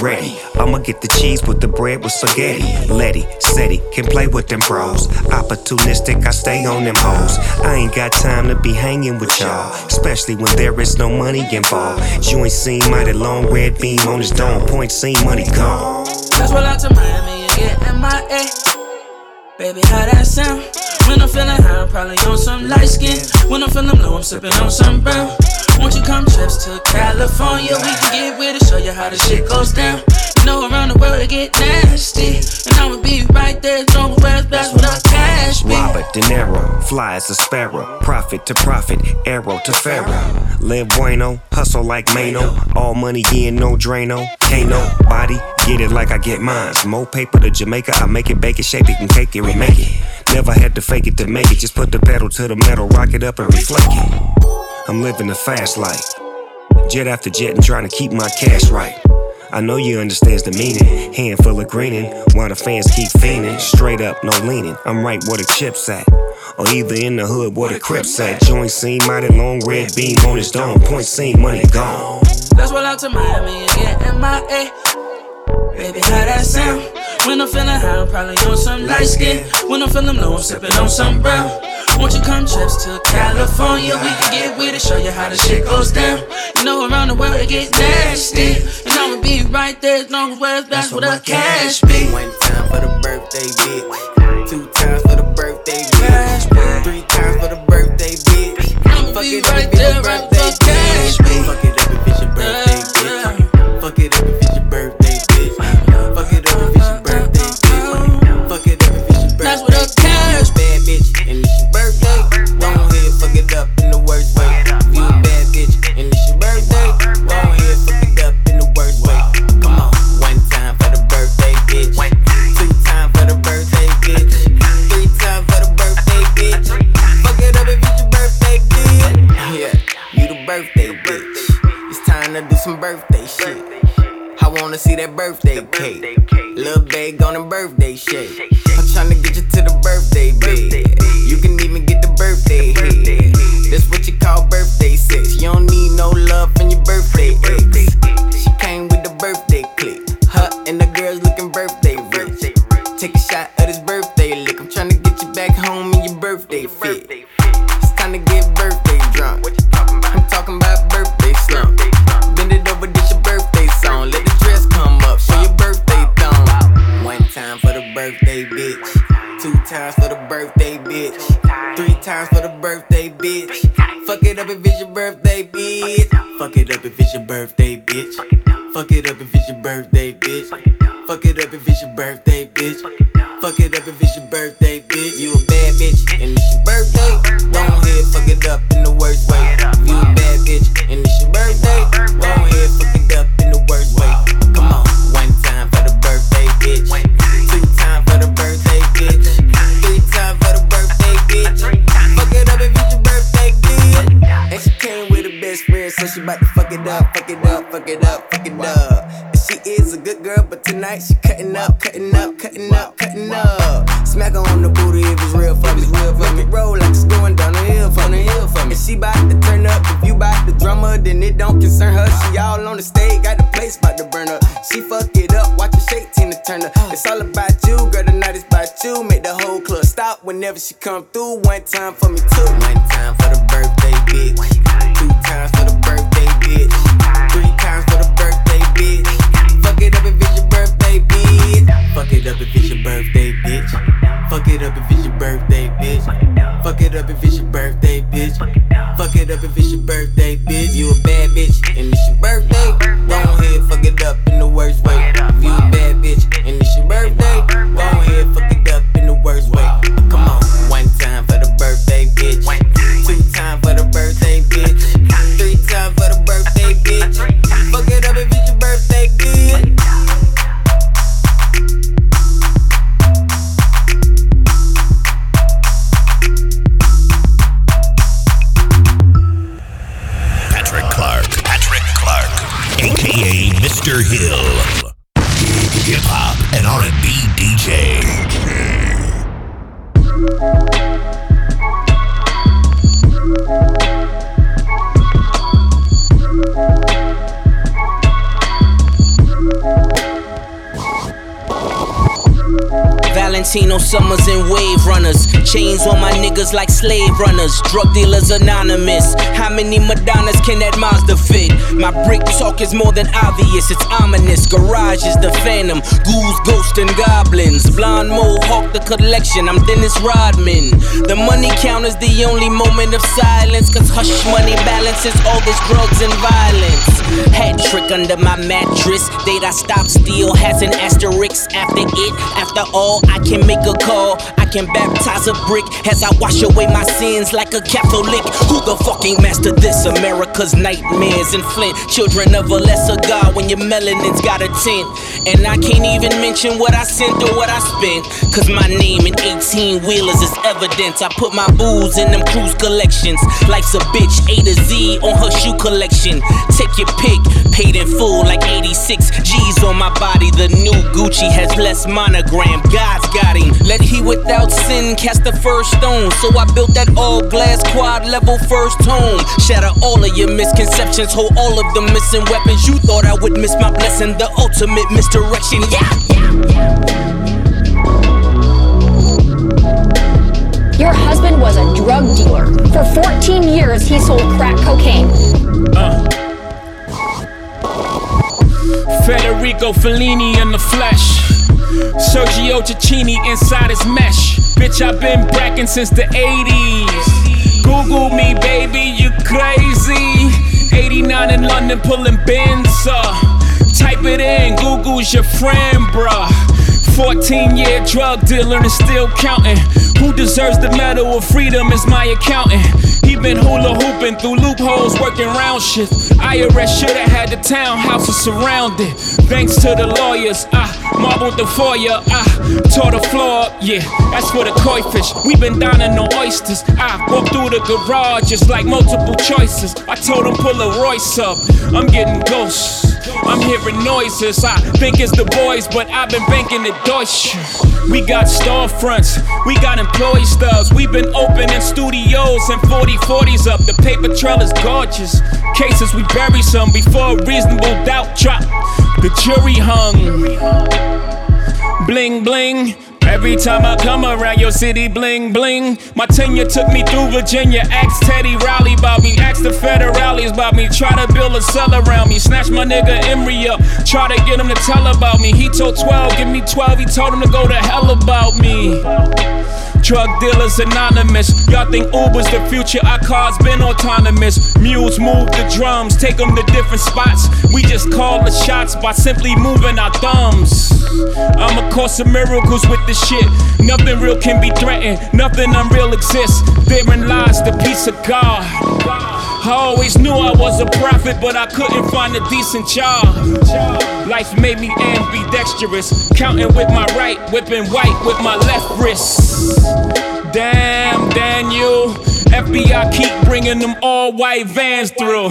ready. I'ma get the cheese with the bread with spaghetti. Letty, Setty, can play with them bros. Opportunistic, I stay on them hoes. I ain't got time to be hanging with y'all, especially when there is no money involved. You ain't seen mighty long red beam on his dome. Point seen money gone. Let's roll out to Miami and get MIA. Baby, how that sound? When I'm feeling high, I'm probably on some light skin. When I'm feeling low, I'm sipping on some brown. Won't you come trips to California? We can get with it, show you how the shit goes down. You know, around the world it get nasty. And I'ma be right there, as where's best with our cash be. Robert De Niro, fly as a sparrow, profit to profit, arrow to pharaoh. Live bueno, hustle like Mano, all money in, no Drano. Can't nobody get it like I get mine. More paper to Jamaica, I make it, bake it, shape it, and cake it, remake it. Never had to fake it to make it, just put the pedal to the metal, rock it up and reflect it. I'm living a fast life, jet after jet, and trying to keep my cash right. I know you understands the meaning. Handful of greening, while the fans keep fiending. Straight up, no leaning. I'm right where the chips at. Or either in the hood where the crips at. Joint scene, mighty long red beam on his dome. Point scene, money gone. Let's roll out to Miami and get MIA. Baby, how that sound? When I'm feeling high, I'm probably on some light skin. When I'm feeling low, I'm sipping on some brown. Won't you come trips to California? We can get with it, show you how the shit goes down. You know, around the world it get nasty. And I'ma be right there as long as where's best with the cash be. One time for the birthday bitch. Two times for the birthday bitch. Three times for the birthday bitch. Fuck be it right there, right for cash bitch. Birthday shit. I wanna see that birthday cake. Lil' bag on the birthday shake. I'm tryna get you to the birthday bed. You can even get the birthday head. That's what you call birthday sex. You don't need no love from your birthday times for the birthday bitch. Fuck it up if it's your birthday bitch. Fuck it up if it's your birthday bitch. Fuck it up if it's your birthday bitch. Fuck it up if it's your birthday bitch. Fuck it up if it's your birthday up, fuck it up, fuck it up, fuck it up. She is a good girl, but tonight she cutting up, cutting up, cutting up, cutting up. Smack her on the booty if it's real for me. Real for me. Roll like it's going down the hill for me. Hill for me. And she bout to turn up. If you bout the drummer, then it don't concern her. She all on the stage, got the place bout to burn up. She fuck it up, watch the shake Tina Turner. It's all about you, girl. The night is about you. Make the whole club stop whenever she come through. One time for me too. One time for the birthday bitch. Two times for the birthday bitch. Times for the birthday bitch. Fuck it up if it's your birthday bitch. Fuck it up if it's your birthday bitch. Fuck it up if it's your birthday bitch. Fuck it up if it's your birthday bitch. Fuck it up if it's your birthday bitch. You a bad bitch and it's your birthday. Go ahead, fuck it up in the worst way. Valentino Summers and Wave Runners. Chains on my niggas like slave runners. Drug dealers anonymous. How many Madonnas can that Mazda fit? My brick talk is more than obvious, it's ominous. Garage is the phantom. Ghouls, ghosts, and goblins. Blonde mohawk, the collection. I'm Dennis Rodman. The money count is the only moment of silence. Cause hush money balances all this drugs and violence. Hat trick under my mattress. Date I stop steal has an asterisk after it. After all, I can make a call. I can baptize a brick as I wash away my sins like a Catholic. Who the fucking master this? America's nightmares and Flint. Children of a lesser God when your melanin's got a tint. And I can't even mention what I sent or what I spent. Cause my name in 18 wheelers is evidence. I put my booze in them cruise collections. Life's a bitch, A to Z on her shoe collection. Take your pick, paid in full like 86 G's on my body. The new Gucci has less monogram. God's got him. Let he without sin cast the first stone. So I built that all glass quad level first home. Shatter all of your misconceptions, hold all of the missing weapons. You thought I would miss my blessing, the ultimate misdirection. Yeah. yeah, yeah. Your husband was a drug dealer. For 14 years, he sold crack cocaine. Uh. Federico Fellini in the flesh. Sergio Tacchini inside his mesh. Bitch, I've been bracking since the 80s. Google me, baby, you crazy. 89 in London pulling bins up. Type it in, Google's your friend, bruh. 14 year drug dealer and still counting. Who deserves the medal of freedom is my accountant. He been hula through loopholes, working round shit. IRS shoulda had the townhouses surrounded. Thanks to the lawyers, I marbled the foyer, I tore the floor up. Yeah, that's for the koi fish. We been dining on oysters. I walked through the garage, like multiple choices. I told him pull a Royce up. I'm getting ghosts. I'm hearing noises. I think it's the boys, but I've been banking the Deutsche. We got storefronts, we got employee stubs. We've been opening studios and 40 40s up. The paper trail is gorgeous. Cases we bury some before a reasonable doubt drop. The jury hung. Bling bling. Every time I come around your city, bling bling. My tenure took me through Virginia. Ask Teddy Riley about me. Ask the federales about me. Try to build a cell around me. Snatch my nigga Emery up. Try to get him to tell about me. He told 12, give me 12. He told him to go to hell about me. Drug dealers anonymous. Y'all think Uber's the future? Our cars been autonomous. Mules move the drums, take them to different spots. We just call the shots by simply moving our thumbs. I'm a course of miracles with this shit. Nothing real can be threatened, nothing unreal exists. Therein lies the peace of God. I always knew I was a prophet, but I couldn't find a decent job. Life made me ambidextrous, counting with my right, whipping white with my left wrist. Damn, Daniel, FBI keep bringing them all white vans through.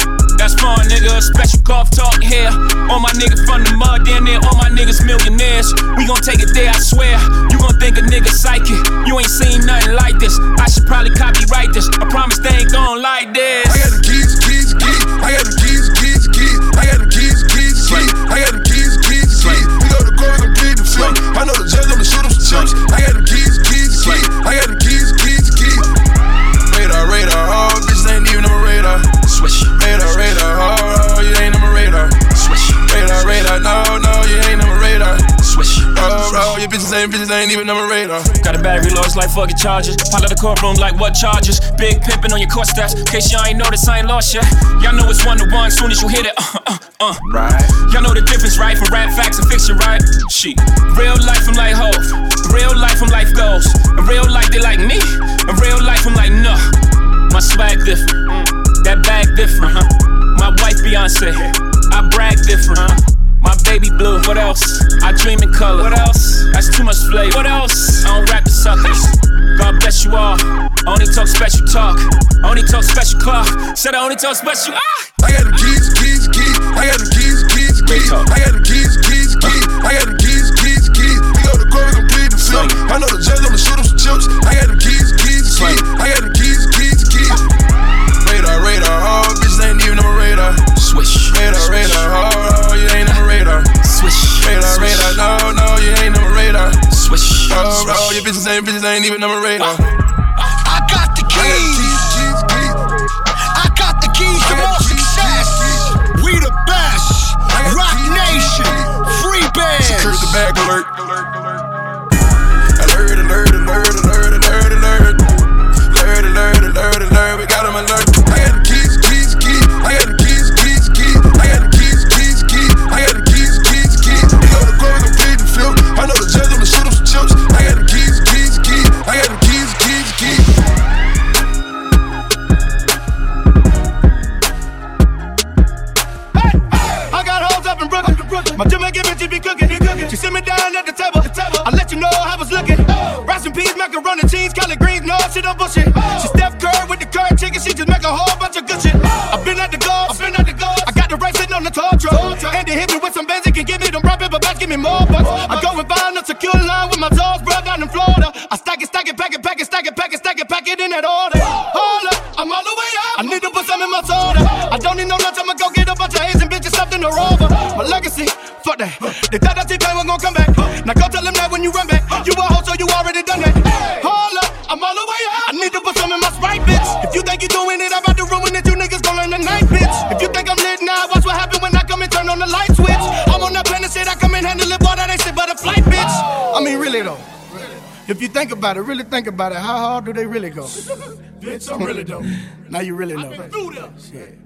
That's fun, nigga. Special golf talk here. All my niggas from the mud, damn near all my niggas millionaires. We gon' take it there, I swear. You gon' think a nigga psychic. You ain't seen nothing like this. I should probably copyright this. I promise they ain't gon' like this. I got the keys, keys, keys. I got the keys, keys, keys. I got the keys, keys, keys. I got the keys, keys, keys. We go to court, gon' plead the fifth. I know the judge, I'ma shoot him some chips. I got Swish. Oh, your bitches ain't, bitches ain't even on my radar. Got a battery low, it's like fucking charges. Pile out the courtroom like what charges? Big pimpin' on your court steps. Case y'all ain't noticed, I ain't lost yet. Y'all know it's one to one, soon as you hit it. Uh, uh, uh. Right. Y'all know the difference, right? From rap facts and fiction, right? Shit. Real life, I'm like Hove. Real life, I'm life goes. In real life, they like me. In real life, I'm like, no. My swag different. That bag different. huh? My wife, Beyonce. I brag different. My baby blue. What else? I dream in color. What else? That's too much flavor. What else? I don't rap the suckers. God bless you all. Only talk special talk. Only talk special clock. Said I only talk special. Ah! I got the keys, keys, keys. I got the keys, keys, keys. I got the keys, keys, keys. I got the keys, keys, keys. We go to court, we gon' plead the fifth. I know the judge, I'ma shoot him some chips. I got the keys, keys, keys. Oh, oh, your bitches ain't, bitches ain't even on my radar. I got the keys. I got the keys to more success. We the best. Roc Nation. Free band. Secure the bag alert. Alert, about it, really think about it, how hard do they really go? Bitch, I'm really dope. now you really know. Through them. Shit.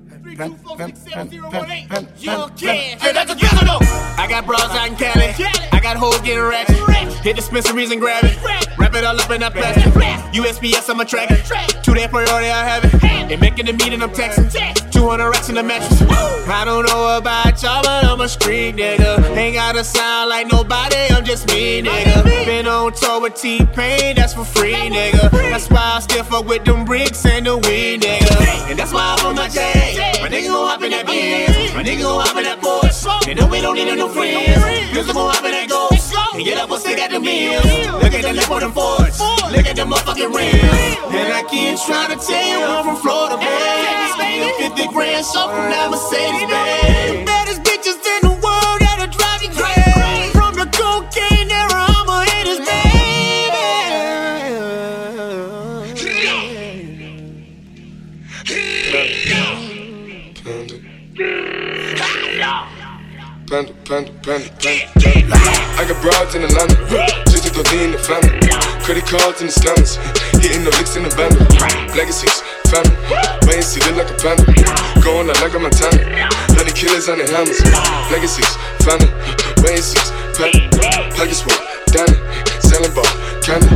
Young kid. Hey, that's a ghetto though. I got bras out in Cali. I got hoes getting ratchet. Hit dispensaries and grab it. Wrap it all up in that plastic. USPS, I'm a tracker. Two day priority, I have it. They making the meeting, I'm texting. 200 racks in the mattress. I don't know about y'all, but I'm a street nigga. Ain't gotta sound like nobody, I'm just me, nigga. Been on tour with T-Pain, that's for free, nigga. That's why I still fuck with them bricks and the weed, nigga. And that's why I'm on my J. My nigga gon' hop in that Benz. My nigga gon' hop in that Porsche. They know we don't need no new friends. Cause I'm gon' hop in that Ghost. And get up and stick at the meals. Look at the lip on them Fords. Look at the motherfucking rims. And I keep trying to tell you I'm from Florida, man. Spending 50 grand shop from that Mercedes, man. The baddest bitches in the world that'll drive you crazy. From the cocaine era, I'm a haters, Panda, panda, panda, panda, panda. I got broads in Atlanta, just to go in the family. Credit cards in the scammers, hitting the licks in the band. Legacies, family, wait and see, look like a panda. Going out like a Montana, honey killers on the hammers. Legacies, family, wait and see, panda. Pockets full, Danny, selling ball, candy.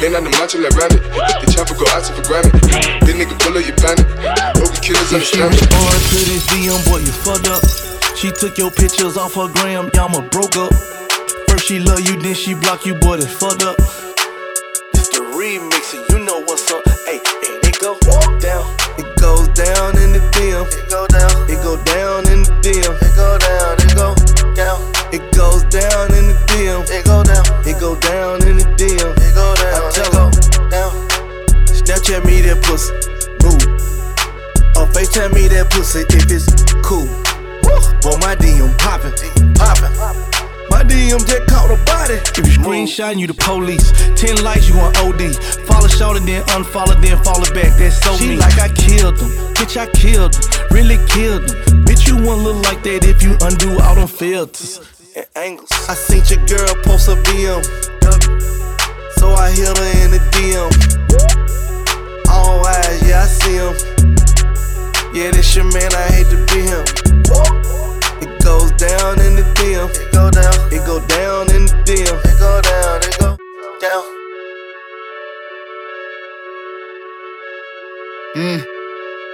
Lean on the macho like Randy, the chopper go out to for granted. This nigga pull up your panic, broken killers on the If she to this DM, boy, you fucked up. She took your pictures off her gram, y'all ma broke up. First she love you, then she block you, boy, that's fucked up. It's the remix, and you know what's up. Hey, and it go down. It in the DM. It go down. It go down in the DM. It go down. It go down. It goes down in the DM. It go down. It go down in the DM. It go down. I tell her down. Snapchat me that pussy. Move. Or FaceTime me that pussy if it's cool. Boy, my DM poppin'. DM just caught a body. If you screenshot, you the police. Ten likes, you on OD. Follow short and then unfollow, then follow back. That's so she me. like I killed them. Bitch, I killed them. Really killed them. Bitch, you won't look like that if you undo all them filters and angles. I seen your girl post a BM. So I hit her in the DM. All eyes, yeah, I see him. Yeah, this your man, I hate to be him. It goes down in the DM. It go down. It go down in the DM. It go down. It go down. Mm.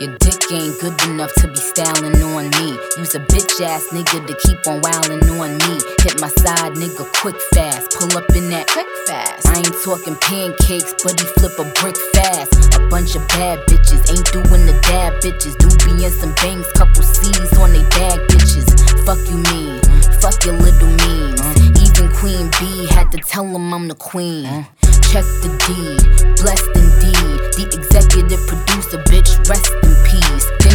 Your dick ain't good enough to be styling on me. Use a bitch ass nigga to keep on wildin' on me. Hit my side nigga quick fast. Pull up in that quick fast. I ain't talking pancakes, but he flip a brick fast. A bunch of bad bitches ain't doing the dab bitches. Do be in some bangs, couple C's on they bag bitches. Fuck you mean, fuck your little means. Even Queen B had to tell him I'm the queen. Check the deed, blessed indeed. The executive producer, bitch, rest in peace.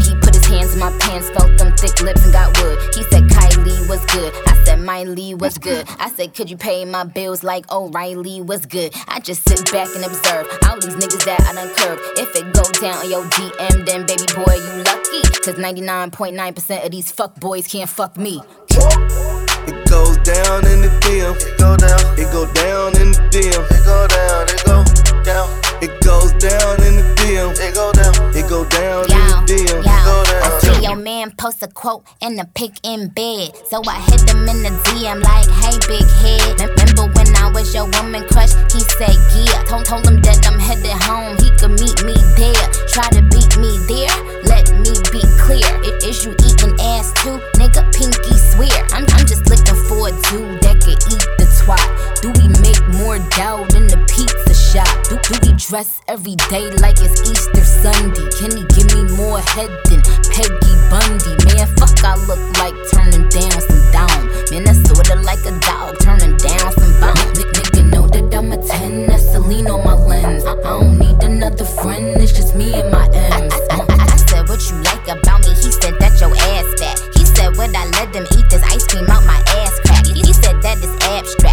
Hands in my pants, felt them thick lips and got wood. He said Kylie was good. I said Miley was good. I said, could you pay my bills like O'Reilly was good? I just sit back and observe all these niggas that I done curved. If it go down on your DM, then baby boy, you lucky. Cause 99.9% of these fuck boys can't fuck me. It goes down in the DM. It go down. It go down in the DM. It go down. It go down. It goes down in the DM. It go down. It go down in the DM. It go down. I see your man post a quote and a pic in bed. So I hit him in the DM like, hey, big head. Remember when I was your woman crush? He said, yeah. Told, told him that I'm headed home. He could meet me there. Try to beat me there. Let me be clear. I- Is you eating ass too? Nigga, pinky swear. I'm, I'm just looking for a dude that could eat the twat. Do we make more dough than the pizza shop? Do, do we dress every day like it's Easter Sunday? Can he give me more head than Peggy Bundy? Man, fuck, I look like turning down some down. Man, that's sorta like a dog turning down some bone. N- nigga know that I'm a 10, that's Celine on my lens. I, don't need another friend, it's just me and my M's. I, I, I said, what you like about me? He said that your ass fat. He said, would I let them eat this ice cream out my ass crack? He, said that is abstract.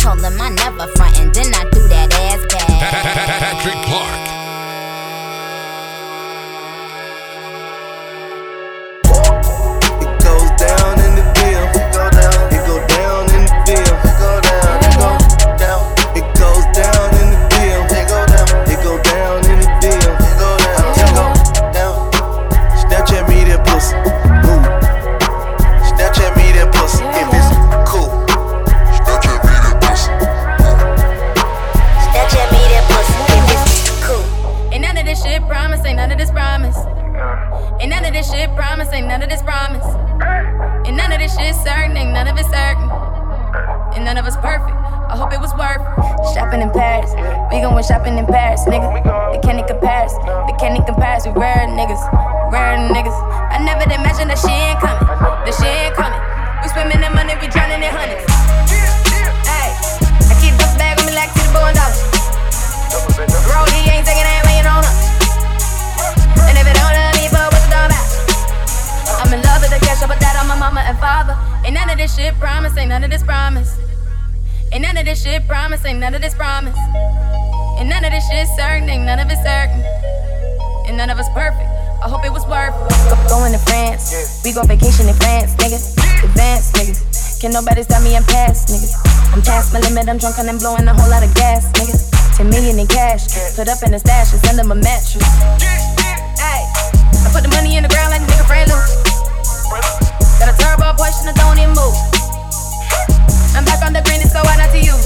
Told him I never front and then I threw that ass back. Patrick Clark. And none of this shit promise, ain't none of this promise. And none of this shit certain, ain't none of it certain. And none of us perfect. I hope it was worth shopping in Paris. We goin' shopping in Paris, nigga. They can't even pass, They can't even pass. We rare niggas, rare niggas. I never imagined that she ain't coming. That she ain't coming. We spending in money, we drowning in hundreds. Hey, I keep this bag on me like to the bone dollars. Ain't taking that, million on us. Cash, I put that on my mama and father. Ain't none of this shit promise, ain't none of this promise. Ain't none of this shit promise, ain't none of this promise. Ain't none of this shit certain, ain't none of it certain. And none of us perfect. I hope it was worth Go, going to France. We go vacation in France, niggas. Advance, niggas. Can nobody stop me? I'm past, niggas. I'm past my limit. I'm drunk and I'm blowing a whole lot of gas, niggas. 10 million in cash. Put up in the stash, it's under my mattress. Hey, I put the money in the ground like a nigga friend loose. Got a turbo Porsche and I don't even move. I'm back on the green, it's so hard not to use.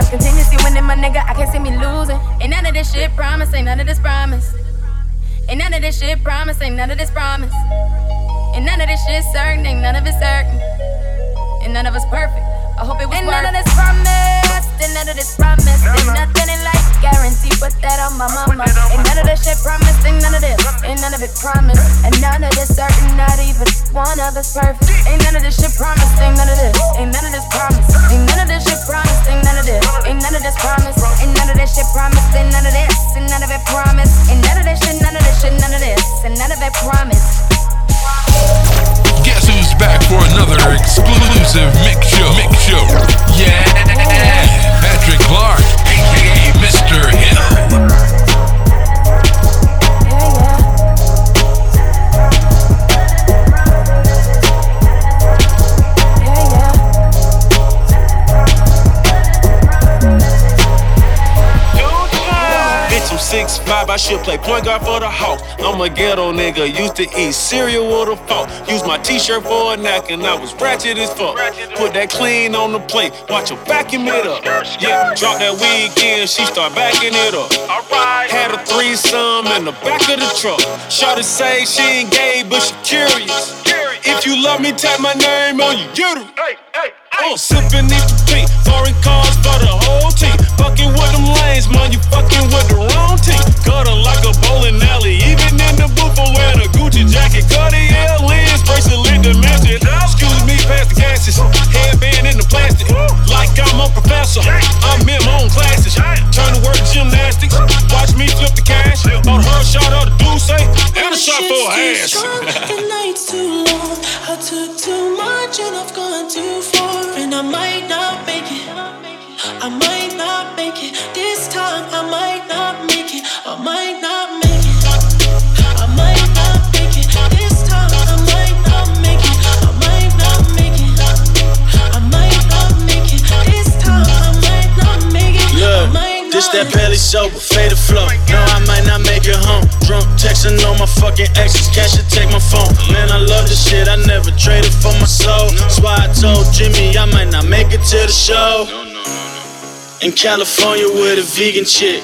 I'm continuously winning, my nigga. I can't see me losing. Ain't none of this shit promise, ain't none of this promise. Ain't none of this shit promise, ain't none of this promise. Ain't none of this shit certain, ain't none of it certain. And none of us perfect. I hope it was Ain't none of this promise, ain't none of this promise. Ain't nothing in life guarantee, put that on my mama. Ain't none of this shit promised, ain't none of this, ain't none of it promised. And none of this certain, not even one of us perfect. Ain't none of this shit promised, ain't none of this, ain't none of this promise. Ain't none of this shit promised, ain't none of this, ain't none of this promise. Ain't none of this shit promised, ain't none of this, ain't none of it promised. Ain't none of this shit, none of this shit, none of this, and none of it promised. Guess who's back for another exclusive mix show? Mix show. Yeah, Patrick Clark, aka Hill. I'm 6'5, I should play point guard for the Hawks. I'm a ghetto nigga, used to eat cereal with a fork. Use my t-shirt for a neck and I was ratchet as fuck. Put that clean on the plate, watch her vacuum it up. Yeah, drop that weekend, she start backing it up. Had a threesome in the back of the truck. Shorty say she ain't gay, but she curious. If you love me, tap my name on your uterus. Oh, sipping each pink, foreign cars for the whole team. Fucking with them lanes, man, you fucking with the wrong team. Gutter like a bowling alley, even in the booth I'm wearing a Gucci jacket. Cartier lens, bracelet dimension. Excuse me, pass the gases. Headband in the plastic, like I'm a professor. I'm in my own classes. Turn to work gymnastics. Watch me flip the cash. Bought her a shot of the Douce and a shot for her ass. the night's too long. I took too much and I've gone too far. And I might not make it. I might not make it. This time I might not make it. I might not make it. Look, might this not that belly sober, faded flow. No, I might not make it home. Drunk texting on my fucking exes, cash should take my phone. Man, I love this shit, I never traded for my soul. That's why I told Jimmy I might not make it to the show. In California with a vegan chick.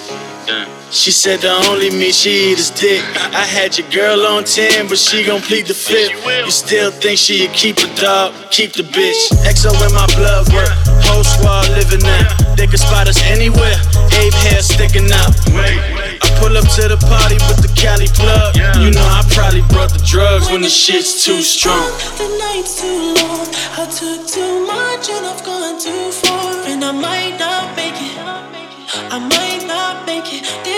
She said the only meat she eat is dick. I had your girl on 10, but she gon' plead the fifth. You still think keep a dog, keep the bitch. XO in my blood work, whole squad living now. They can spot us anywhere, Abel hair sticking out. I pull up to the party with the Cali plug. You know I probably brought the drugs when the shit's too strong. The night's too long. I took too much and I've gone too far. And I might not make it. I might not make it.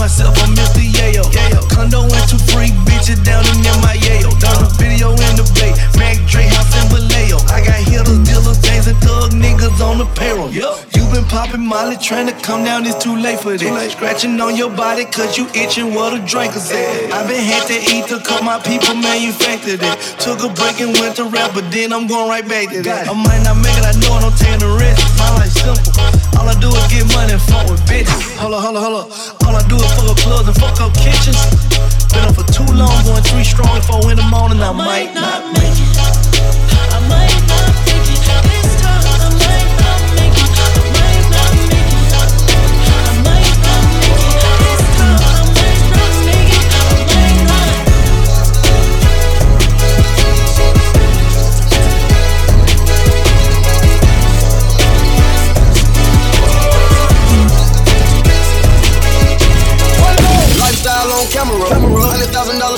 Myself. I'm Mr. Yayo. Condo and two freak bitches down in Yayo. Done a video in the niggas on the payroll. You been popping Molly, trying to come down. It's too late for that. Scratching on your body, cause you itching what a drink is at. I been had to eat to cut my people manufactured it. Took a break and went to rap, but then I'm going right back to that. I might not make it, I know I don't take the risk. My life simple. All I do is get money and fuck with bitches. Hold up, hold up, hold up. All I do is fuck up clubs and fuck up kitchens. Been up for too long, going three strong, four in the morning. I might not make it.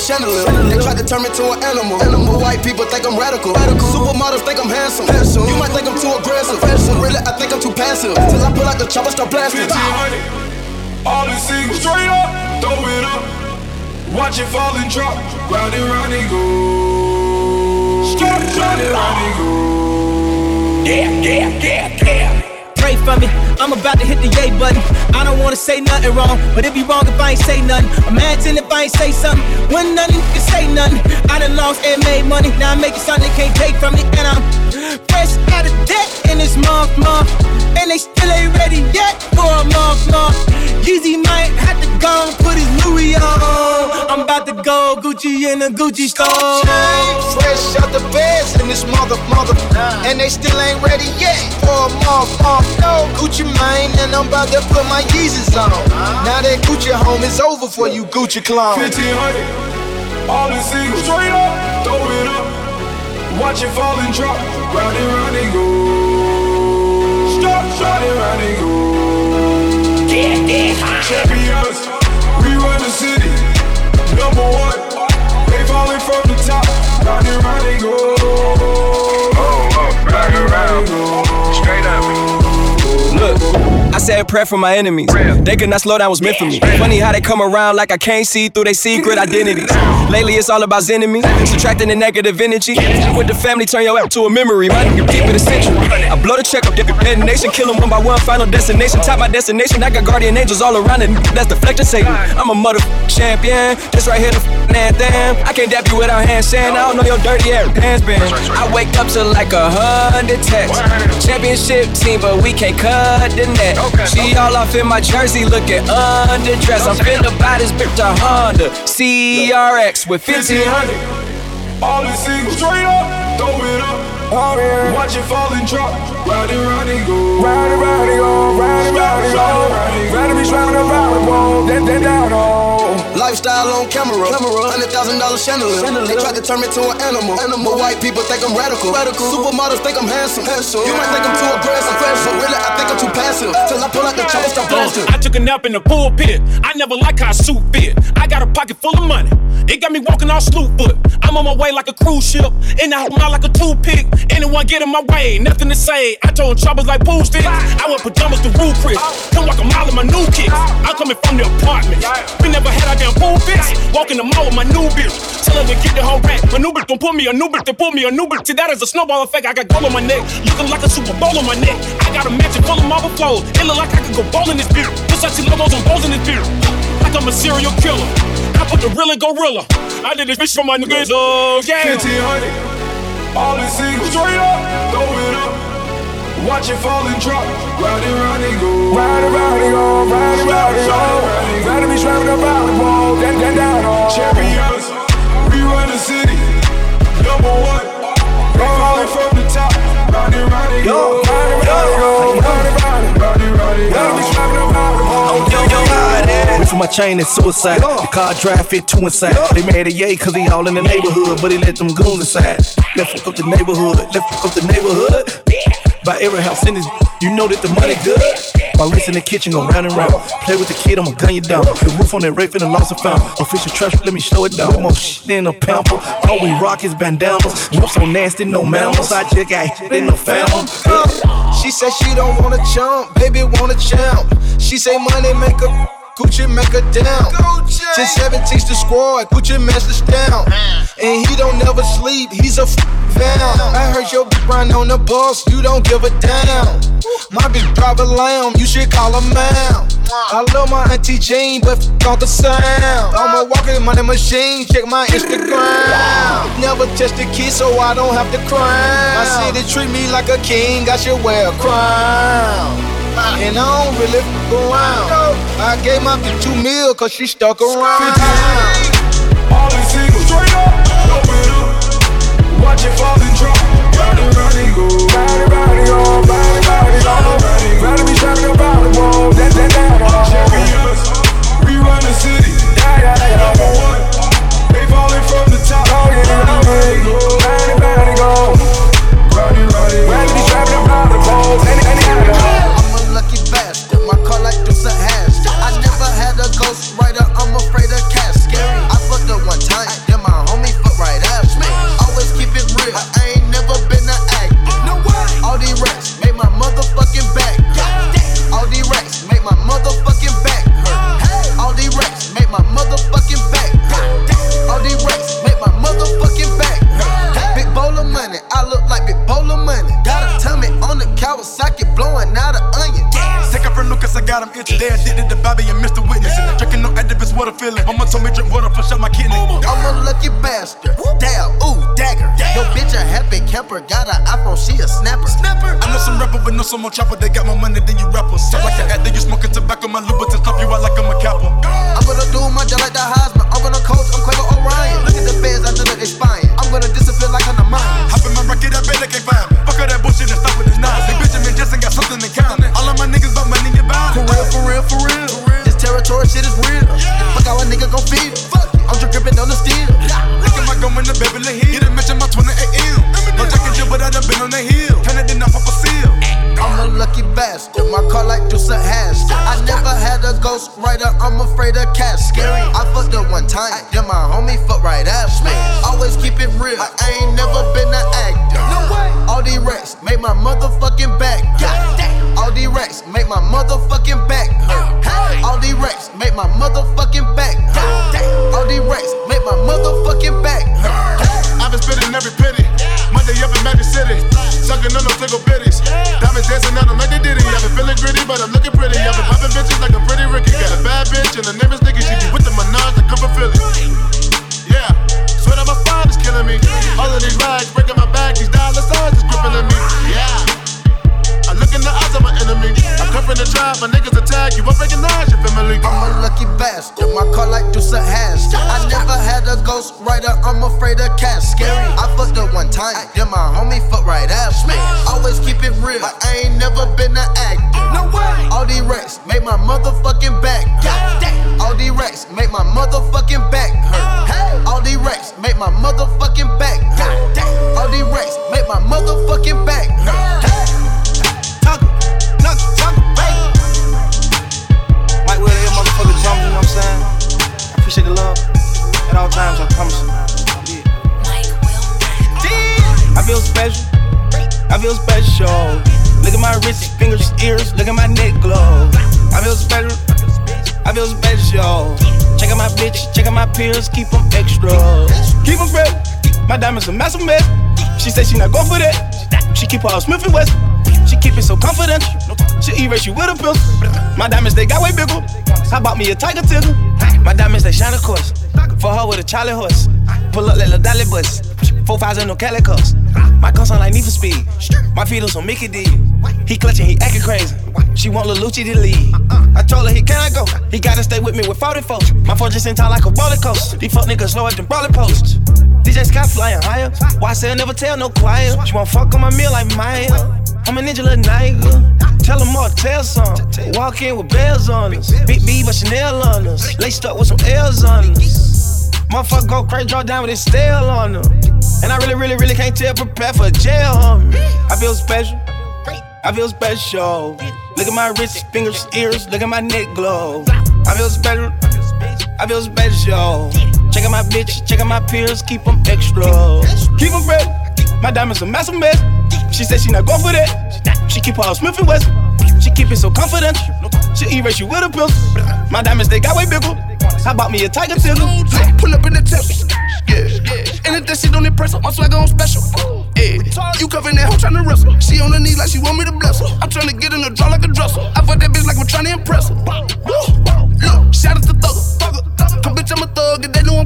Chandelier. They tried to turn me to an animal. Animal white people think I'm radical. radical. Supermodels think I'm handsome. handsome. You might think I'm too aggressive. aggressive. Really, I think I'm too passive. Till I pull out the chopper, start blasting. 1500, all the singles straight up, throw it up. Watch it fall and drop. Round and round and go. Round and round and go. Yeah, yeah, yeah, yeah. Pray for me, I'm about to hit the yay button. I don't wanna say nothing wrong, but it'd be wrong if I ain't say nothing. Imagine if I ain't say something, when you can say nothing. I done lost and made money, now I'm making something they can't take from me, and I'm fresh out of debt in this month, month. And they still ain't ready yet for a month, month. Yeezy might have to go and put his Louis on. I'm about to go Gucci in a Gucci store. Fresh out the beds in this mother, mother. And they still ain't ready yet for a month, month. No Gucci mine, and I'm about to put my Yeezys on. Now that Gucci home is over for you Gucci clown. 1500, all the singles straight up, throw it up. Watch it fall and drop. Round and round and go. Stop, round and round and go. Champions, we run the city. Number one, said a prayer for my enemies. They could not slow down, was meant for me. Funny how they come around like I can't see through their secret identities. Lately, it's all about enemies, subtracting the negative energy. With the family, turn your app to a memory. My nigga, keep it essential. I blow the check up, get the detonation, kill them one by one. Final destination, top my destination. I got guardian angels all around it. That's deflecting Satan. I'm a mother champion. This right here, the anthem. I can't dap you without hand saying I don't know your dirty ass hands been. I wake up to like a hundred texts. Championship team, but we can't cut the net. She all off in my jersey, looking underdressed. I'm finna buy this bitch a Honda CRX with 1500. All the singles straight up, throw it up. Watch it fall and drop. Round and round and go. Round and round and go. Round and round and go. Round and be round and round and go. Then then down oh. Lifestyle on camera. Hundred thousand dollar chandelier. They tried to turn me to an animal. Animal white people think I'm radical. radical. Supermodels think I'm handsome. handsome. You might think I'm too aggressive. But really, I think I'm too passive. Till I pull out the chopper, start blasting. I took a nap in the pulpit. I never like how a suit fit. I got a pocket full of money. It got me walking all slew foot. I'm on my way like a cruise ship. In the house, like a toothpick. Anyone get in my way, nothing to say. I told troubles like boo sticks. I wear pajamas to rule Chris. Come walk a mile in my new kicks. I'm coming from the apartment. We never had our damn pool fits. Walking the mall with my new bitch. Tell her to get the whole rack. My new bitch put me a new bitch to put me a new bitch. See, that is a snowball effect. I got gold on my neck. Looking like a Super Bowl on my neck. I got a mansion full of marble flows. It look like I could go bowl in this beer. Just like logos and balls in this beer. Like I'm a serial killer. I put the real in gorilla. I did this bitch for my niggas. Oh, yeah. 1500. All the singles straight up, throw it up. Watch it fall and drop. Round and round and go. Round and round and go. Round and round and go. Round and be round and round and go. Then then down oh. Champions, we run the city. Number one, they falling from the top. Round and round and go. Round and round and go. Round and round and go. Round and round and go. Round be round and round and go. Yo, yo, Went for my chain and suicide. The car drive fit two inside. They mad at Ye cause he all in the neighborhood, but he let them goons inside. Left fuck up the neighborhood, left fuck up the neighborhood. By every house in this, you know that the money good. My wrist in the kitchen go round and round. Play with the kid, I'ma gun you down. The roof on that rape and the lost and found. Official trash, let me slow it down. More shit than a pamper. All we rock is bandanas. Whoop so nasty, no mammals. I just got in the found. She said she don't wanna jump, baby wanna jump. She say money make her. Gucci make her down. Ten seven teach the squad, Gucci masters down. And he don't never sleep, he's a f down. I heard your bitch run on the bus, you don't give a damn. My bitch drive a lamb, you should call her ma'am. I love my auntie Jane, but f on the sound. I'm a walking money machine, check my Instagram. Never touch the key, so I don't have to cry. My city treat me like a king, I should wear a crown. And I don't really f around. I gave my bitch two mil cause she stuck around. All these singles straight up, throw it up. Watch it fall and drop. Round and round and go. Round and round and go. Round and round and go. Round and be round and go. Then these racks make my motherfucking back hurt. All these racks make my motherfucking back hurt. All these racks make my motherfucking back hurt. All these racks make my motherfucking back hurt. Big bowl of money, I look like big bowl of money. Got a tummy on the Kawasaki blowing out an onion. Take up from Lucas, I got him itching. They addicted to Bobby and Mr. Witness. Drinking no activist water feeling. Mama told me drink water, flush out my kidney. I'm a lucky bastard. Damn, ooh, dagger. Yo, bitch, a happy camper. Got an iPhone, she a snapper. Snapper. I know some rapper, but no some more chopper. They got more money than you rappers. Talk like the actor, you She not go for that. She keep her Smith and West. She keep it so confident. She erase you with a pistol. My diamonds they got way bigger. I bought me a tiger tickle. My diamonds they shine of course. For her with a Charlie horse. Pull up like a dolly bus. Four fives and no calicos. My car sound like Need for Speed. My feet on some Mickey D. He clutching, he acting crazy. She want Lil Lucci to leave. I told her he cannot go. He gotta stay with me with 40 folks. My just in town like a roller coaster. These fuck niggas slow at them brawling posts. DJ Scott flying higher. Why say I never tell no quiet? She want fuck on my meal like Maya. I'm a ninja little nigga. Tell them all tell some. Walk in with bells on us. Big B but Chanel on us. Laced up with some L's on us. Motherfucker go crazy, draw down with his stale on them. And I really, really, really can't tell, prepare for jail me. I feel special. I feel special. Look at my wrist, fingers, ears. Look at my neck glow. I feel special. I feel special. Check out my bitch, check out my peers, keep them extra. Keep them fresh. My diamonds a massive mess. She said she not go for that. She keep her all Smith and West. She keep it so confident. She erase you with a pistol. My diamonds they got way bigger. I bought me a tiger tickle. Pull up in the temple. Yeah. And if that shit don't impress her, my swagger on special. Yeah. You covering that hoe to wrestle. She on her knees like she want me to bless her. I'm trying to get in the draw like a dresser. I fuck that bitch like I'm to impress her. Look, shout out to.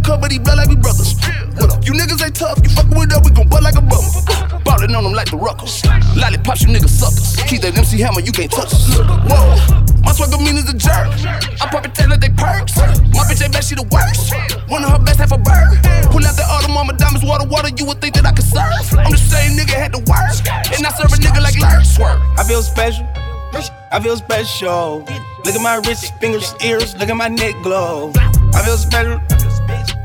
I'm covered, he blood like we brothers. What up? You niggas ain't tough, you fuckin' with us, we gon' butt like a bummer. Ballin' on them like the ruckers. Lollipops, you niggas suckers. Keep that MC hammer, you can't touch us. Whoa, my swagger mean is a jerk. I pop it like they perks. My bitch ain't bad, she the worst. One of her best, half a bird. Pull out that auto, mama diamonds, water, water, you would think that I could serve. I'm the same nigga, had to work. And I serve a nigga like Lurch. I feel special. I feel special. Look at my wrist, fingers, ears. Look at my neck glow. I feel special.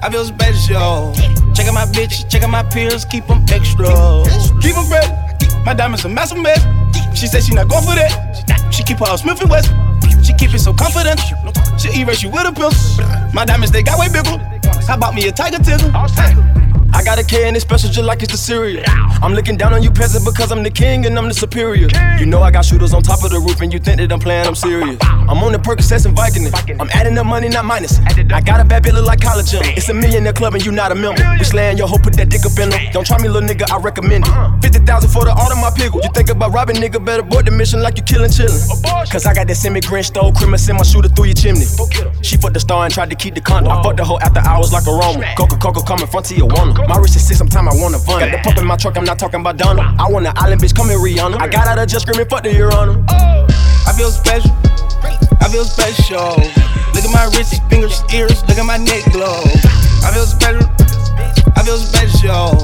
I feel special. Check out my bitch, check out my peers, keep them extra. Keep them fresh. My diamonds a massive mess. She said she not go for that. She keep her all Smith and West. She keep it so confident. She erase you with a pistol. My diamonds they got way bigger. I bought me a tiger tickle. I got a K and it's special just like it's the cereal. I'm looking down on you peasant because I'm the king and I'm the superior. You know I got shooters on top of the roof and you think that I'm playing, I'm serious. I'm on the Percocets and Vicodin. I'm adding up money, not minus. I got a bad look like collagen. It's a millionaire club and you not a member. We slaying your hoe, put that dick up in them. Don't try me, little nigga, I recommend it. 50,000 for the art of my pickle. You think about robbing, nigga, better board the mission like you killing chillin'. Cause I got that semi Grinch stole, criminal in my shooter through your chimney. She fucked the star and tried to keep the condo. I fucked the hoe after hours like a Roma. Coca Coca coming in front of your wanna. My wrist is sick, sometime I wanna vun. Got the pump in my truck, I'm not talking about Donna. I want an island bitch, come here, Rihanna. I got out of just screaming, fuck the Your Honor. Oh. I feel special. I feel special. Look at my wrist, fingers, ears. Look at my neck glow. I feel special. I feel special.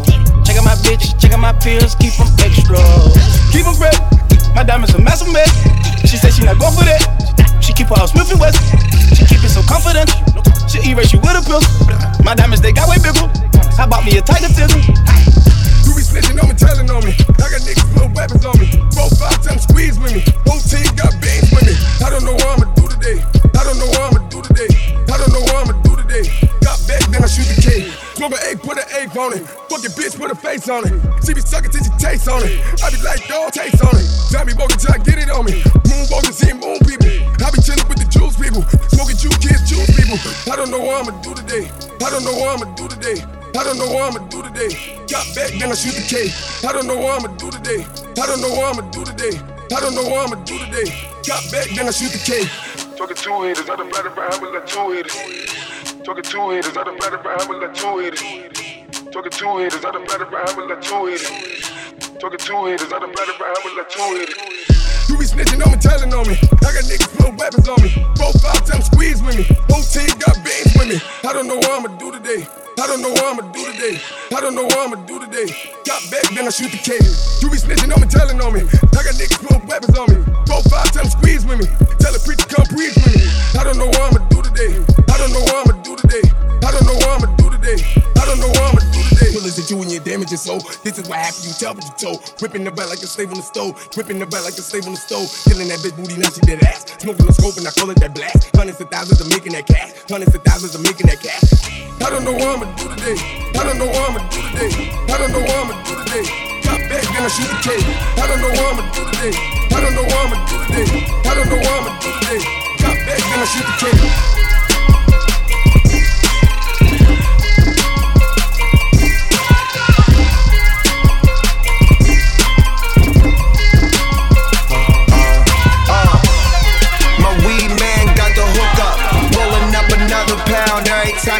Check out my bitch, check out my peers, keep them extra. Keep them fresh. My diamonds a massive mess. She said she not going for that. She keep her house Smith and West. She keep it so confident. She erase you with a pill. My diamonds they got way bigger. I bought me a tighter figure. You be snitching on me, telling on me. I got niggas with weapons on me. Four, five times squeeze with me. Whole team got beans with me. I don't know what I'ma do today. I don't know what I'ma do today. I don't know what I'ma do today. Got back, then I shoot the. Smoke an egg, put an egg on it. Fuck your bitch, put a face on it. She be sucking till she taste on it. I be like, dog, taste on it. Johnny walking till I get it on me. Moon walking, seeing moon people. I be chilling with the juice people. Smoking juice kids, juice people. I don't know what I'ma do today. I don't know what I'ma do today. I don't know what I'ma do today. Got back, then I shoot the K. I don't know what I'ma do today. I don't know what I'ma do today. I don't know what I'ma do today. Got back, then I shoot the K. Talking two hitters, I done batted around with like two hitters. Talking two hitters, I done batted around with like two hitters. Talking two hitters, I done batted around with like two hitters. Talking two hitters, I done batted around with like two hitters. You be snitching on me, telling on me. I got niggas with weapons on me. Four, five times squeeze with me. Whole team got beans with me. I don't know what I'ma do today. I don't know what I'ma do today. I don't know what I'ma do today. Got back, then I shoot the K. You be snitching on me, telling on me. I got niggas with weapons on me. Four, five times squeeze with me. Tell the preacher come preach with me. I don't know what I'ma do today. I don't know what I'ma do today. I don't know what I'ma do today. I don't know what I'ma do today. Bullets at you and your damage your soul. This is what happened, you tell what you told. Whipping the back like a slave on the stove. Whipping the back like a slave on the stove. Killing that bitch booty, now she dead ass. Smoking the scope and I call it that blast. Hundreds of thousands of making that cash. Hundreds of thousands of making that cash. I don't know what I'ma do today. I don't know what I'ma do today. I don't know what I'ma do today. Got back, then I shoot the K. I don't know what I'ma do today. I don't know what I'ma do today. I don't know what I'ma do today. Got back, then I shoot the K.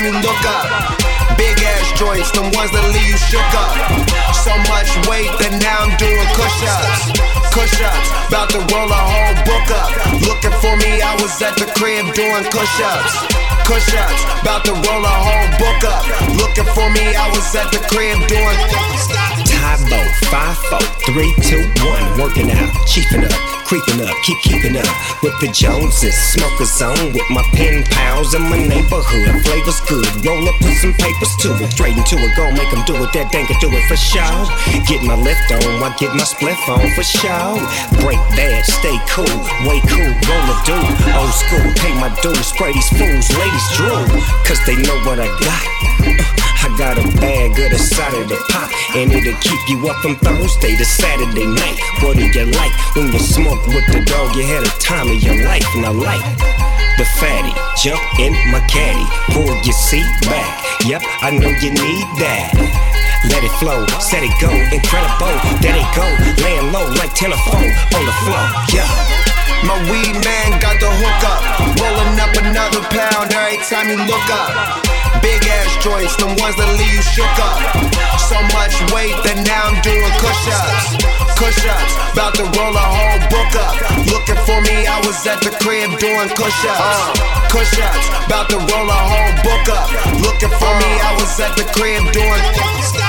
you look up. Big ass joints, the ones that leave you shook up. So much weight that now I'm doing push ups. Push ups, about to roll a whole book up. Looking for me, I was at the crib doing push ups. Push ups, about to roll a whole book up. Looking for me, I was at the crib doing. Tybo, 5 4 3 2 1, working out, chiefing up, creeping up, keep keeping up with the Joneses. Smoke a zone with my pen pals in my neighborhood. Flavors good, roll up, put some papers to it. Straight into it, go make them do it, that dang can do it for show. Get my lift on, I get my spliff on for show. Break bad, stay cool, way cool, roll a dude. Old school, pay my dues, spray these fools, ladies drool, cause they know what I got. Uh, I got a bag of the side of the pop, and it'll keep you up from Thursday to Saturday night. What do you like when you smoke with the dog? You had a time of your life, and I like the fatty. Jump in my caddy, pull your seat back. Yep, I know you need that. Let it flow, set it go, incredible. There they go, laying low like telephone on the floor. Yeah. My weed man got the hook up. Rolling up another pound every time you look up. Big ass joints, the ones that leave you shook up. So much weight that now I'm doing push ups. Push ups, about to roll a whole book up. Looking for me, I was at the crib doing push ups. Push ups, about to roll a whole book up. Looking for me, I was at the crib doing.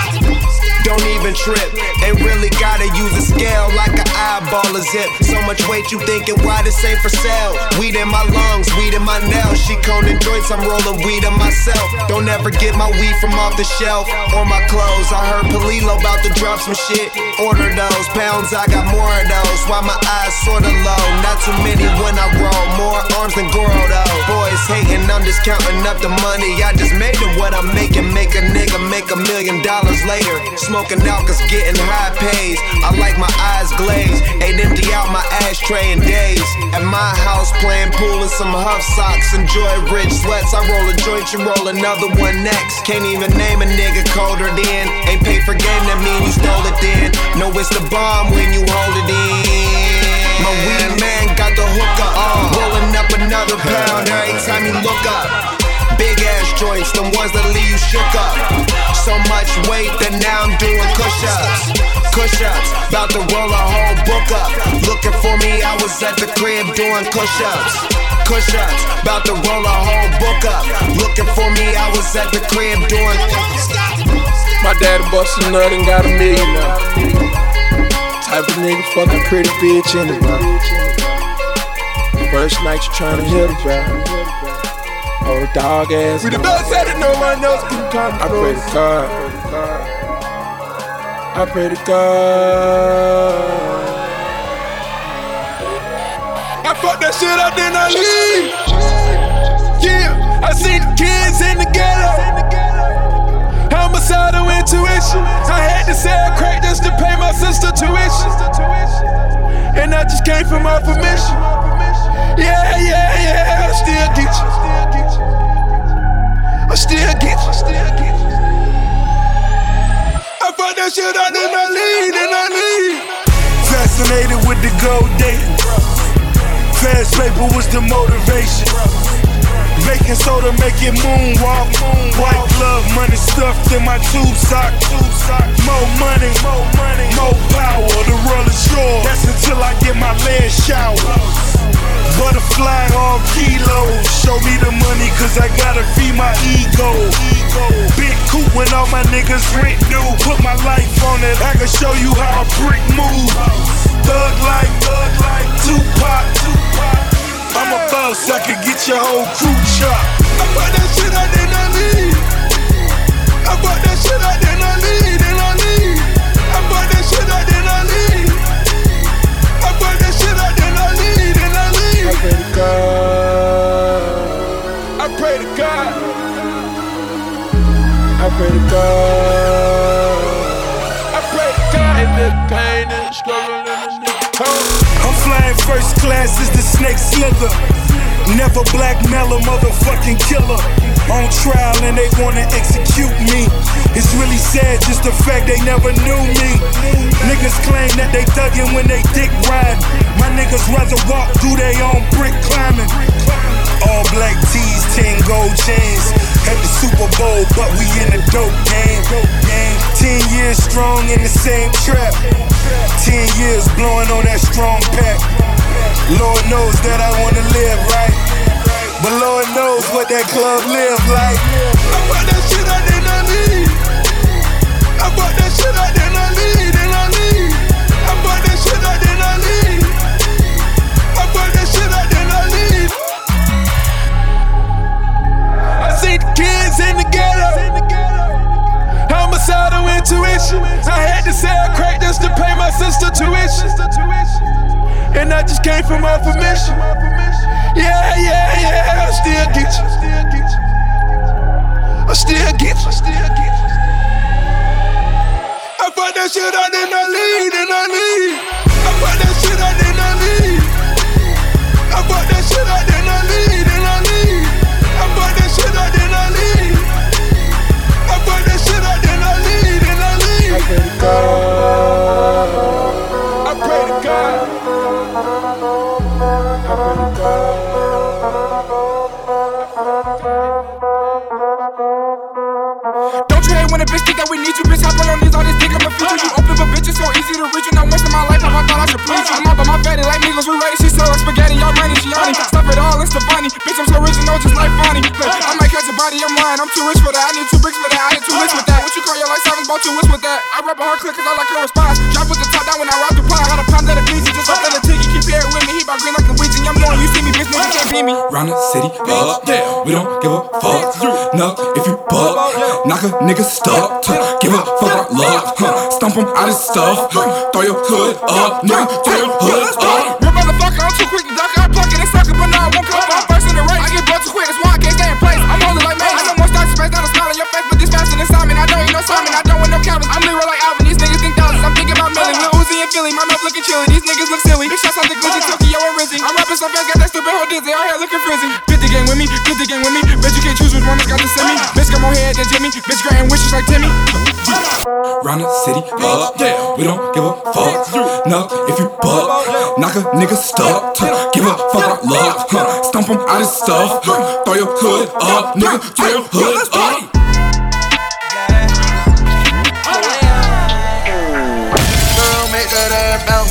Don't even trip. Ain't really gotta use a scale like an eyeball a zip. So much weight you thinking why this ain't for sale? Weed in my lungs, weed in my nails. She coning joints, I'm rolling weed on myself. Don't ever get my weed from off the shelf or my clothes. I heard Palilo about to drop some shit. Order those pounds, I got more of those. Why my eyes sorta low? Not too many when I roll. More arms than Goro though. Boys hating, I'm just counting up the money. I just made it what I'm making. Make a nigga make a million dollars later. Smoking out cause getting high pays. I like my eyes glazed. Ain't empty out my ashtray in days. At my house playing pool in some huff socks. Enjoy rich sweats. I roll a joint, you roll another one next. Can't even name a nigga colder than. Ain't paid for game, that mean you stole it then. No, it's the bomb when you hold it in. My weed man got the hooker on. Rolling up another pound every time you look up. Big ass joints, the ones that leave you shook up. So much weight that now I'm doing push ups. Push ups, about to roll a whole book up. Looking for me, I was at the crib doing push ups. Push ups, about to roll a whole book up. Looking for me, I was at the crib doing. My daddy bust a nut and got a million now. Type of nigga fucking pretty bitch in it, bro. First night you tryna hit it, bro. Oh, dog ass. We the best at it, no one else can come I pray to God. I pray to God. I fuck that shit up, then I leave. Yeah, I see the kids in the ghetto. Homicidal intuition. I had to sell crack just to pay my sister tuition. And I just came from my permission. Yeah, yeah, yeah, I still get you. I still get you. I fuck that shit out, then I leave, then I leave. Fascinated with the gold dating. Fast paper was the motivation. Baking soda make it moonwalk. White glove, money stuffed in my tube sock. More money, more money, more power. The roll is yours. That's until I get my land shower. Butterfly all kilos. Show me the money, cause I gotta feed my ego. ego. Big coop when all my niggas rent new. Put my life on it, I can show you how a brick move. Thug like, thug like, Tupac. I'm a boss, I can get your whole crew shot. I bought that shit out, then I leave. I bought that shit out, then I leave, then I leave. I bought that shit I leave. God. I pray to God. I pray to God. I pray to God. And the pain and struggle in the I'm flying first class as the snake slither. Never blackmail a motherfucking killer. On trial and they wanna execute me. It's really sad, just the fact they never knew me. Niggas claim that they thuggin' when they dick ride. My niggas rather walk through they own brick climbing. All black tees, 10 gold chains. At the Super Bowl, but we in the dope game. Ten years strong in the same trap. Ten years blowing on that strong pack. Lord knows that I wanna live right. But Lord knows what that club live like. I bought that shit out, then I leave. I bought that shit out, then I leave, then I leave. I bought that shit out, then I leave. I bought that shit out, then I leave. I see the kids in the ghetto. Homicidal intuition. I had to sell crack just to pay my sister tuition. And I just came from my permission. Yeah, yeah, yeah, I still get you. I still get you. I fuck that shit out, then I leave, then I leave. I fuck that shit out, then I leave. I fuck that shit out, all this dick, I'ma you. Open, but bitch, it's so easy to reach you. Not wasting my life, I thought I should you. I'm up on my fatty like Migos, we ready. She serve spaghetti, y'all money, she on Stuff it all, it's the bunny. Bitch, I'm so original, just like funny. Look, I might catch a body, I'm lying. I'm too rich for that. I need two bricks for that. I hit two licks with that. What you call your life savage, bought two wits with that. I rap a hard click, cause I like her response. Drop with the top down when I rock the pot. Got a pound of the easy, just like the tiggy share it with me. He bought green like a Ouija. I'm going, you see me, bitch, nigga can't beat me. Round the city, up down. We don't give a fuck. No, if you buck, knock a nigga stuck. Give a fuck about love. Huh. Stomp him out his stuff. Throw your hood up, nigga. Throw your hood up. Real motherfucker, I'm too quick to duck. I pluck it and suck it, but no, I won't come. I'm first in the race. I get blood too quick, that's why I can't stay in place. I'm holding like man. I know more stocks, space, not a smile on your face, but this faster than Simon. I don't need no Simon. I don't want no cameras. I'm literal like Alvin. These niggas think dollars. I'm thinking about million. Lil Uzi and Philly, my rapping so fast, got that stupid hoe dizzy. Out here looking frizzy. Get the game with me, get the game with me. Bet you can't choose which one that's got to send me. Bitch got more head than Jimmy. Bitch granting wishes like Timmy. Round the city, up, yeah, we don't give a fuck. No, if you buck, knock a nigga stuck. Give a fuck about love, huh? Stomp him out his stuff, huh? Throw your hood up, nigga, throw your hood up. Girl, make that ass bounce.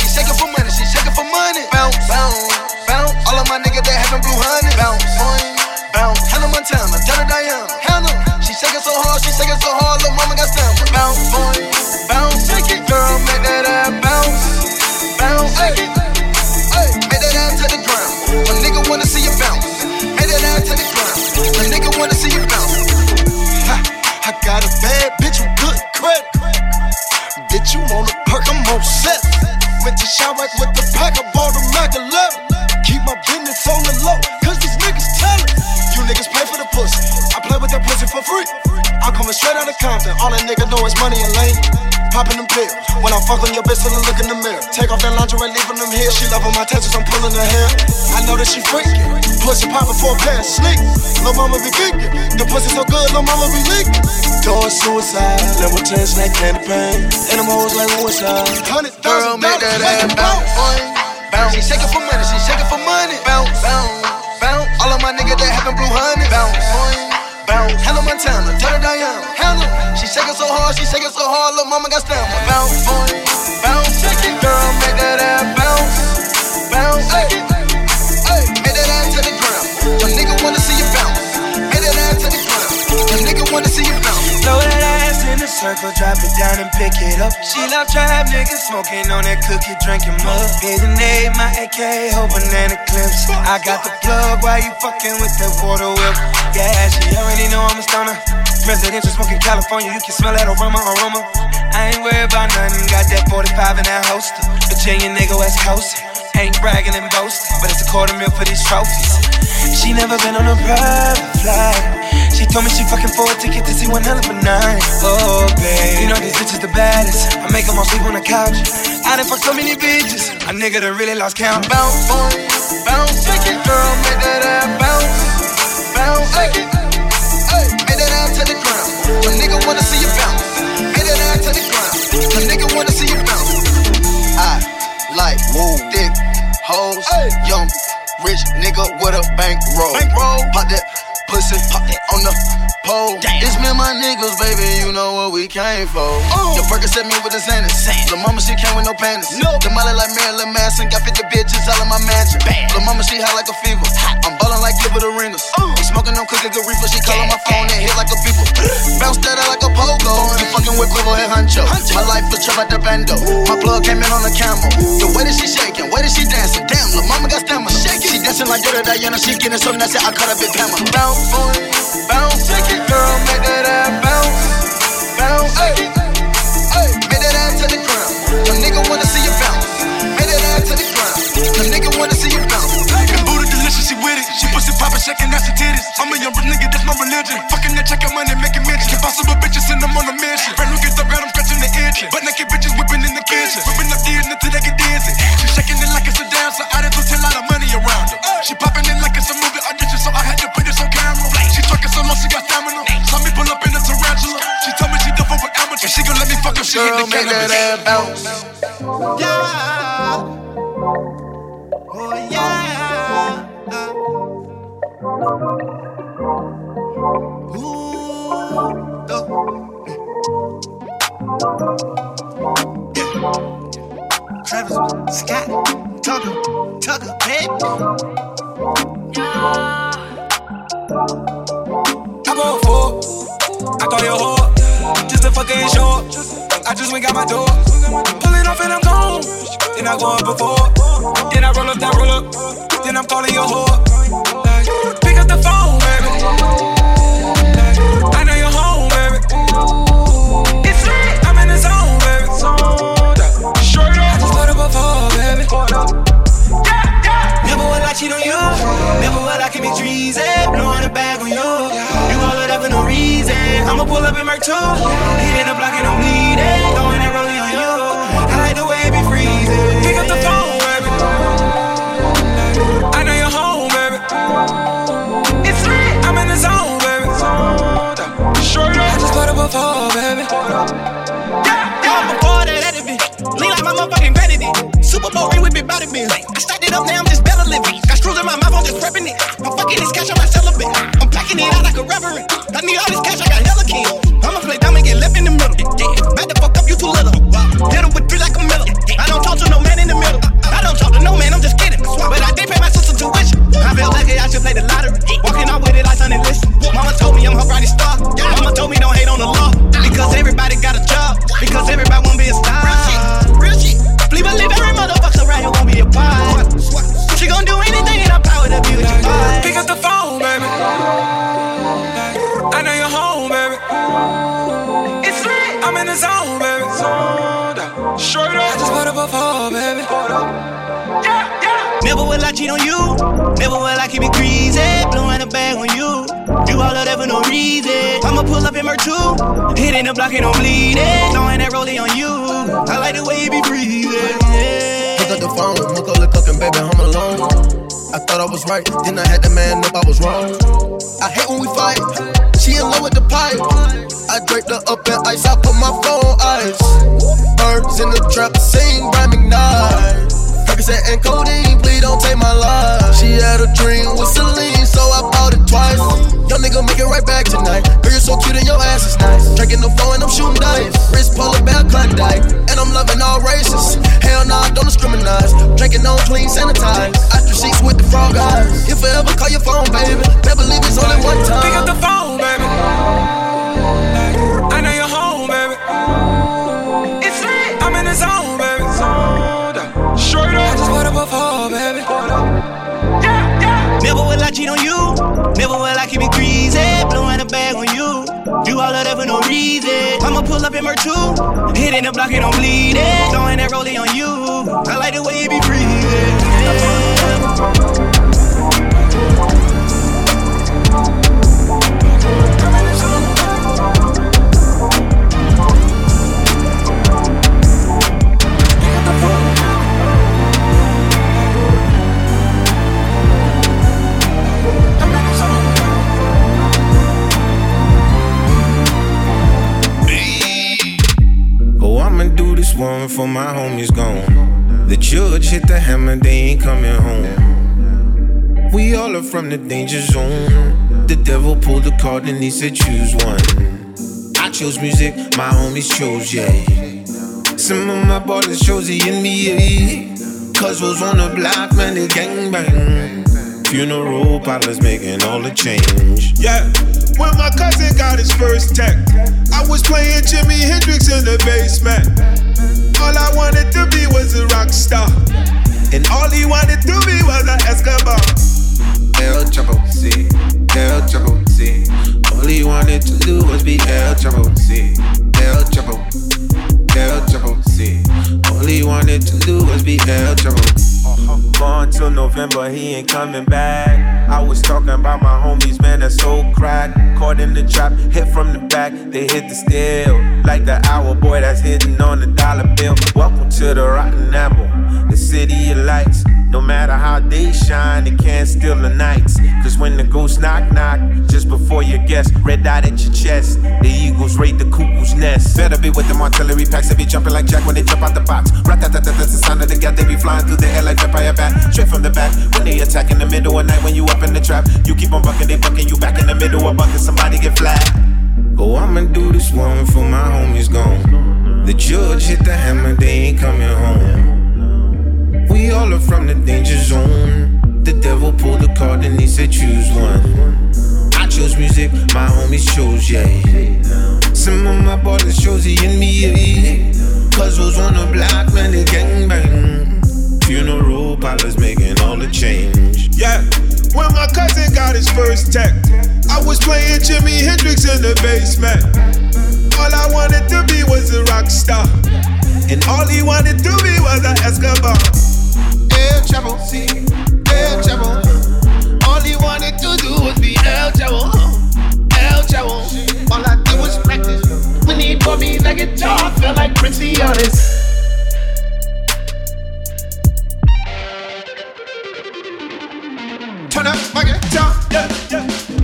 She shaking for 200. Bounce, bounce. Hannah Montana, Johnny Diana. Hannah, she shaking so hard, she shaking so hard, little mama got stamina. Bounce, bounce. All that nigga know is money and lane. Popping them pills, when I fuck on your bitch, still look in the mirror. Take off that lingerie, leaving them here. She loving my tattoos, I'm pulling her hair. I know that she freaking, pussy popping for a pair of sneakers. Lil' mama be geeking, the pussy so good, lil' mama be leaking. Doing suicide, level 10 snake candy pain. And them hoes like suicide. Hundred thousand make that ass bounce. Bounce. She shaking for money, she shaking for money. Bounce, bounce, bounce. All of my niggas that having blue honey. Bounce, bounce. Hannah Montana, Jenna Diana. Hannah. She shaking so hard, she shaking so hard, little mama got stamina. Bounce, bounce. Shake it, girl, make that ass bounce. Bounce, it. Hey, make that ass to the ground. Your nigga wanna see you Your nigga wanna see you bounce. Throw that ass in a circle, drop it down and pick it up. She love trap niggas smoking on that cookie, drinking mug. Getting A, my AK, whole banana clips. I got the plug why you fucking with that water whip. Yeah, she already know I'm a stoner. Presidential smoking California, you can smell that aroma, aroma. I ain't worried about nothing, got that 45 in that holster. Virginia nigga, West Coast. Ain't bragging and boasting, but it's a quarter mil for these trophies. She never been on a private flight. She told me she fucking for a ticket to see one hell of a night. Oh, babe. You know these bitches the baddest. I make them all sleep on the couch. I done fucked so many bitches. A nigga done really lost count. Bounce, bounce, shake it, girl, make that ass bounce, bounce, shake it. Hey, make that ass to the ground. Your nigga wanna see you bounce. Make that ass to the ground. Your nigga wanna see you bounce. I like woo thick hoes, young rich nigga with a bankroll. Bankroll, pop that pussy, on the pole. It's me and my niggas, baby, you know what we came for. The burger set me with a Xanax. The mama she came with no panties. No. The molly like Marilyn Manson, got 50 bitches all in my mansion. The mama she hot like a fever. I'm ballin' like Gilbert Arenas. We smoking on cookie good reefer, she callin' my phone and hit like a people. Bounce that out like a pogo. You fucking with Quavo and Huncho. My life was trap at the bando. My plug came in on a camel. The way that she shaking, way that she dancing. Damn, the mama got stamina. She dancing like Dora Diana, she getting so nasty, I call her Big Pamela. Bounce, bounce, shake it, girl, make that ass bounce, bounce, it. Hey, make that ass to the ground. Your nigga wanna see you bounce. Make that ass to the ground. Your nigga wanna see you bounce. Booty delicious, she with it. She pussy poppin', shaking out her titties. I'm a young rich nigga, that's my religion. Fucking that check checkin' money, making mention. Impossible bitches, send them on a mission. Friend who gets up, got them scratching the engine. But naked bitches whipping in the kitchen. Whipping up ears until they get dizzy. She shaking it like it's a dance, so I did tell lot of money around her. She popping it like it's a movie audition, so I had to put this on camera. She trucking so long, she got stamina. Saw me pull up in a tarantula. She told me she done for with amateur. She gon' let me fuck if she hit Girl, the make that ass cannabis. bounce. Yeah. Then I go up before, then I roll up roll then I'm calling you a whore. Cheat on you. Never will I commit treason. Blowing a bag on you. You all it up for no reason. I'ma pull up in Merc 2. in the block and I'm bleeding. Throwing that rolling on you. I like the way it be freezing. Pick up the phone, baby. I know you're home, baby. It's lit. I'm in the zone, baby. I just bought up a phone, baby. Yeah, yeah. I'm a part of that Lean like my motherfucking vanity. Super Bowl ring with me, body bins. I stacked it up, now I'm just living. Got screws in my mouth, I'm just prepping it. I'm fucking this cash, I'm not celibate. I'm packing it out like a reverend. I need all this cash, I got hella kids. I'ma play and get left in the middle. Back the fuck up, you too little. Hit with three like a miller. I don't talk to no man in the middle. I don't talk to no man, I'm just kidding. But I did pay my sister tuition. I feel lucky I should play the lottery. Walking out with it like Sonny List. Mama told me I'm her brightest star. Mama told me don't hate on the law. Because everybody got a job. Because everybody wanna be a star. Never will I cheat on you. Never will I keep it greasy. Blowing a bag on you. Do all of that for no reason. I'ma pull up in my two. Hitting the block and I'm bleeding. Throwing that rollie on you. I like the way you be breathing. Pick up the phone, look up, look up, and baby, I'm alone. I thought I was right, then I had to man up, I was wrong. I hate when we fight. She in love with the pipe. I draped her up in ice, I put my phone on ice. Birds in the trap, sing, rhyme, ignite. Percocet and codeine, please don't take my life. She had a dream with Celine, so I bought it twice. Young nigga, make it right back tonight. Girl, you're so cute and your ass is nice. Drinking the phone and I'm shooting dice. Wrist polar bear Klondike, and I'm loving all races. Hell nah, don't discriminate. Drinking on clean, sanitized. After sheets with the frog eyes. If I ever call your phone, baby, better believe it's only one time. Pick up the phone, baby. Cheat on you. Never will I keep it greasy. Blowing a bag on you. Do all of that for no reason. I'ma pull up in my two. Hitting the block and I'm bleeding. Throwing that rollie on you. I like the way you be breathing. Oh, One for my homies gone. The judge hit the hammer, they ain't coming home. We all are from the danger zone. The devil pulled the card and he said choose one. I chose music, my homies chose, yeah. Some of my ballers chose the NBA. Cuz was on the block, man, they gangbang. Funeral parlors making all the change. Yeah, when my cousin got his first tech, I was playing Jimi Hendrix in the basement. All I wanted to be was a rock star, and all he wanted to be was an Escobar. El Chapo, sí, El Chapo, sí. All he wanted to do was be El Chapo, sí, El Chapo, El Chapo, sí. All he wanted to do was be El Chapo. Uh-huh. Gone till November, he ain't coming back. I was talking about my homies, man, that's so crack. Caught in the trap, hit from the back, they hit the steel. Like the hour boy that's hitting on the dollar bill. Welcome to the rotten apple, the city of lights. No matter how they shine, they can't steal the nights. Cause when the ghosts knock, knock, just before your guess, red dot at your chest, the eagles raid the cuckoo's nest. Better be with them artillery packs, they be jumping like Jack when they jump out the box. Rat tat tat that's the sound of the gat, they be flying through the air like vampire bat. Straight from the back, when they attack in the middle of night, when you up in the trap, you keep on bucking, they bucking you back in the middle of bucking, somebody get flat. Oh, I'ma do this one for my homies gone. The judge hit the hammer, they ain't coming home. We all are from the danger zone. The devil pulled the card and he said choose one. I chose music, my homies chose, yeah. Some of my ballers chose the NBA. Was on the block, man, they gangbang. Funeral parlors making all the change. Yeah, when my cousin got his first tech, I was playing Jimi Hendrix in the basement. All I wanted to be was a rock star, and all he wanted to be was an Escobar. Sí, El Chapo. All he wanted to do was be El Chapo. All I practice. Turn up my guitar, yeah, yeah.